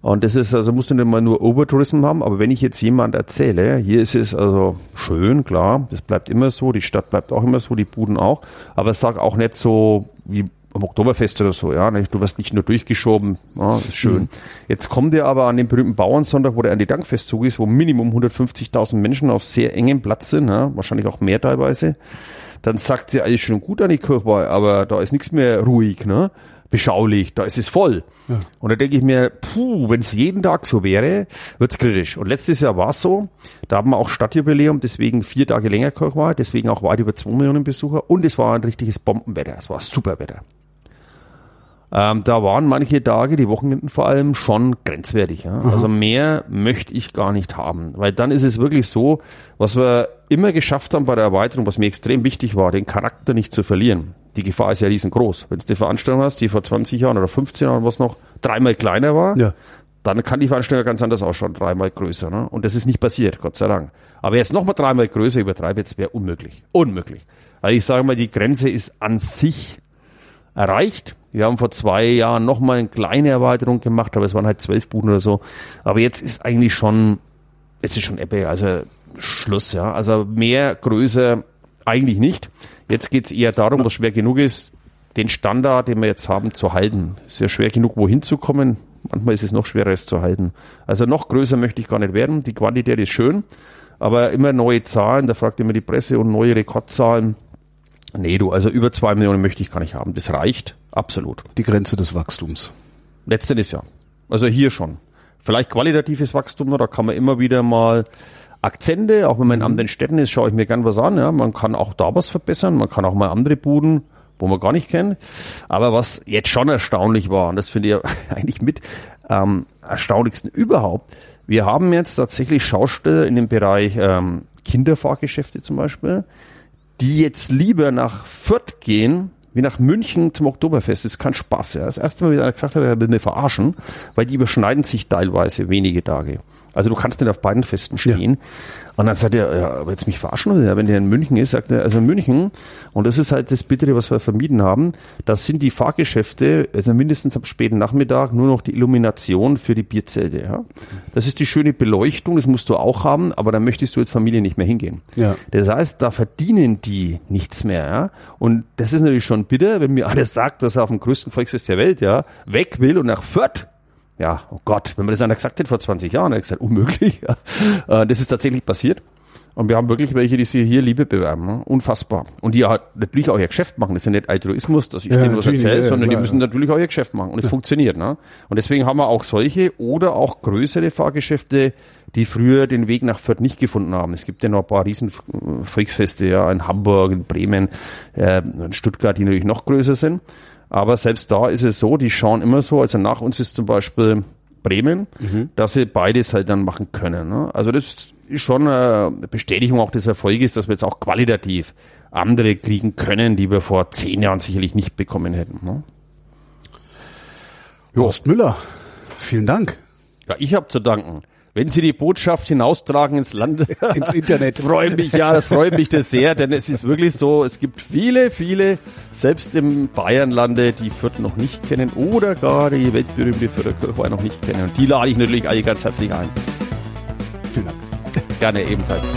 Und das ist, also musst du nicht mal nur Overtourismus haben, aber wenn ich jetzt jemand erzähle, hier ist es also schön, klar, das bleibt immer so, die Stadt bleibt auch immer so, die Buden auch, aber sag auch nicht so wie am Oktoberfest oder so, ja, du wirst nicht nur durchgeschoben, ja, ist schön. Jetzt kommt ihr aber an den berühmten Bauernsonntag, wo der an die Dankfestzug ist, wo Minimum 150.000 Menschen auf sehr engem Platz sind, ja, wahrscheinlich auch mehr teilweise, dann sagt ihr alles schön gut an die Kirchweih, aber da ist nichts mehr ruhig, ne? Beschaulich, da ist es voll. Und da denke ich mir, puh, wenn es jeden Tag so wäre, wird's kritisch. Und letztes Jahr war es so, da haben wir auch Stadtjubiläum, deswegen vier Tage länger Kirchweih, deswegen auch weit über zwei Millionen Besucher und es war ein richtiges Bombenwetter, es war super Wetter. Ähm, da waren manche Tage, die Wochenenden vor allem, schon grenzwertig. Ja? Also mehr möchte ich gar nicht haben. Weil dann ist es wirklich so, was wir immer geschafft haben bei der Erweiterung, was mir extrem wichtig war, den Charakter nicht zu verlieren. Die Gefahr ist ja riesengroß. Wenn du eine Veranstaltung hast, die vor 20 Jahren oder 15 Jahren was noch dreimal kleiner war, Ja. dann kann die Veranstaltung ganz anders ausschauen, dreimal größer. Ne? Und das ist nicht passiert, Gott sei Dank. Aber jetzt nochmal dreimal größer übertreibe jetzt wäre unmöglich. Unmöglich. Also ich sage mal, die Grenze ist an sich erreicht. Wir haben vor zwei Jahren nochmal eine kleine Erweiterung gemacht, aber es waren halt zwölf Buden oder so. Aber jetzt ist eigentlich schon, jetzt ist schon Ebbe, also Schluss, ja. Also mehr, größer eigentlich nicht. Jetzt geht's eher darum, was schwer genug ist, den Standard, den wir jetzt haben, zu halten. Ist ja schwer genug, wohin zu kommen. Manchmal ist es noch schwerer, es zu halten. Also noch größer möchte ich gar nicht werden. Die Quantität ist schön, aber immer neue Zahlen, da fragt immer die Presse und neue Rekordzahlen. Nee, du, also über zwei Millionen möchte ich gar nicht haben. Das reicht, absolut. Die Grenze des Wachstums. Letztendlich ja. Also hier schon. Vielleicht qualitatives Wachstum, da kann man immer wieder mal Akzente, auch wenn man in anderen Städten ist, schaue ich mir gern was an. Ja. Man kann auch da was verbessern, man kann auch mal andere Buden, wo man gar nicht kennt. Aber was jetzt schon erstaunlich war, und das finde ich eigentlich mit ähm, erstaunlichsten überhaupt, wir haben jetzt tatsächlich Schausteller in dem Bereich ähm, Kinderfahrgeschäfte zum Beispiel, die jetzt lieber nach Fürth gehen, wie nach München zum Oktoberfest. Das ist kein Spaß. Ja. Das erste Mal, wie einer gesagt hat, er will mir verarschen, weil die überschneiden sich teilweise wenige Tage. Also du kannst nicht auf beiden Festen stehen. Und dann sagt er, ja, aber jetzt mich verarschen will, ja, wenn der in München ist, sagt er, also in München, und das ist halt das Bittere, was wir vermieden haben, das sind die Fahrgeschäfte, also mindestens am späten Nachmittag, nur noch die Illumination für die Bierzelte. Ja. Das ist die schöne Beleuchtung, das musst du auch haben, aber da möchtest du als Familie nicht mehr hingehen. Ja. Das heißt, da verdienen die nichts mehr. Ja? Und das ist natürlich schon bitter, wenn mir alles sagt, dass er auf dem größten Volksfest der Welt ja weg will und nach Fürth. Ja, oh Gott, wenn man das einer gesagt hätte vor 20 Jahren, hätte ich gesagt, unmöglich. Ja. Äh, das ist tatsächlich passiert. Und wir haben wirklich welche, die sich hier Liebe bewerben. Ne? Unfassbar. Und die halt natürlich auch ihr Geschäft machen. Das ist ja nicht Altruismus, dass ich ja, denen was erzähle, ja, sondern klar, die müssen ja. natürlich auch ihr Geschäft machen. Und es funktioniert. Ne? Und deswegen haben wir auch solche oder auch größere Fahrgeschäfte, die früher den Weg nach Fürth nicht gefunden haben. Es gibt ja noch ein paar riesen Volksfeste, ja, in Hamburg, in Bremen, äh, in Stuttgart, die natürlich noch größer sind. Aber selbst da ist es so, die schauen immer so, also nach uns ist zum Beispiel Bremen, mhm. dass sie beides halt dann machen können. Ne? Also das ist schon eine Bestätigung auch des Erfolges, dass wir jetzt auch qualitativ andere kriegen können, die wir vor zehn Jahren sicherlich nicht bekommen hätten. Ne? Horst Müller, vielen Dank. Ja, ich habe zu danken. Wenn Sie die Botschaft hinaustragen ins Land, ins Internet, freue mich, ja, das freut mich das sehr, denn es ist wirklich so, es gibt viele, viele, selbst im Bayernlande, die Fürth noch nicht kennen oder gar die weltberühmte Fürther noch nicht kennen. Und die lade ich natürlich alle ganz herzlich ein. Vielen Dank. Gerne ebenfalls.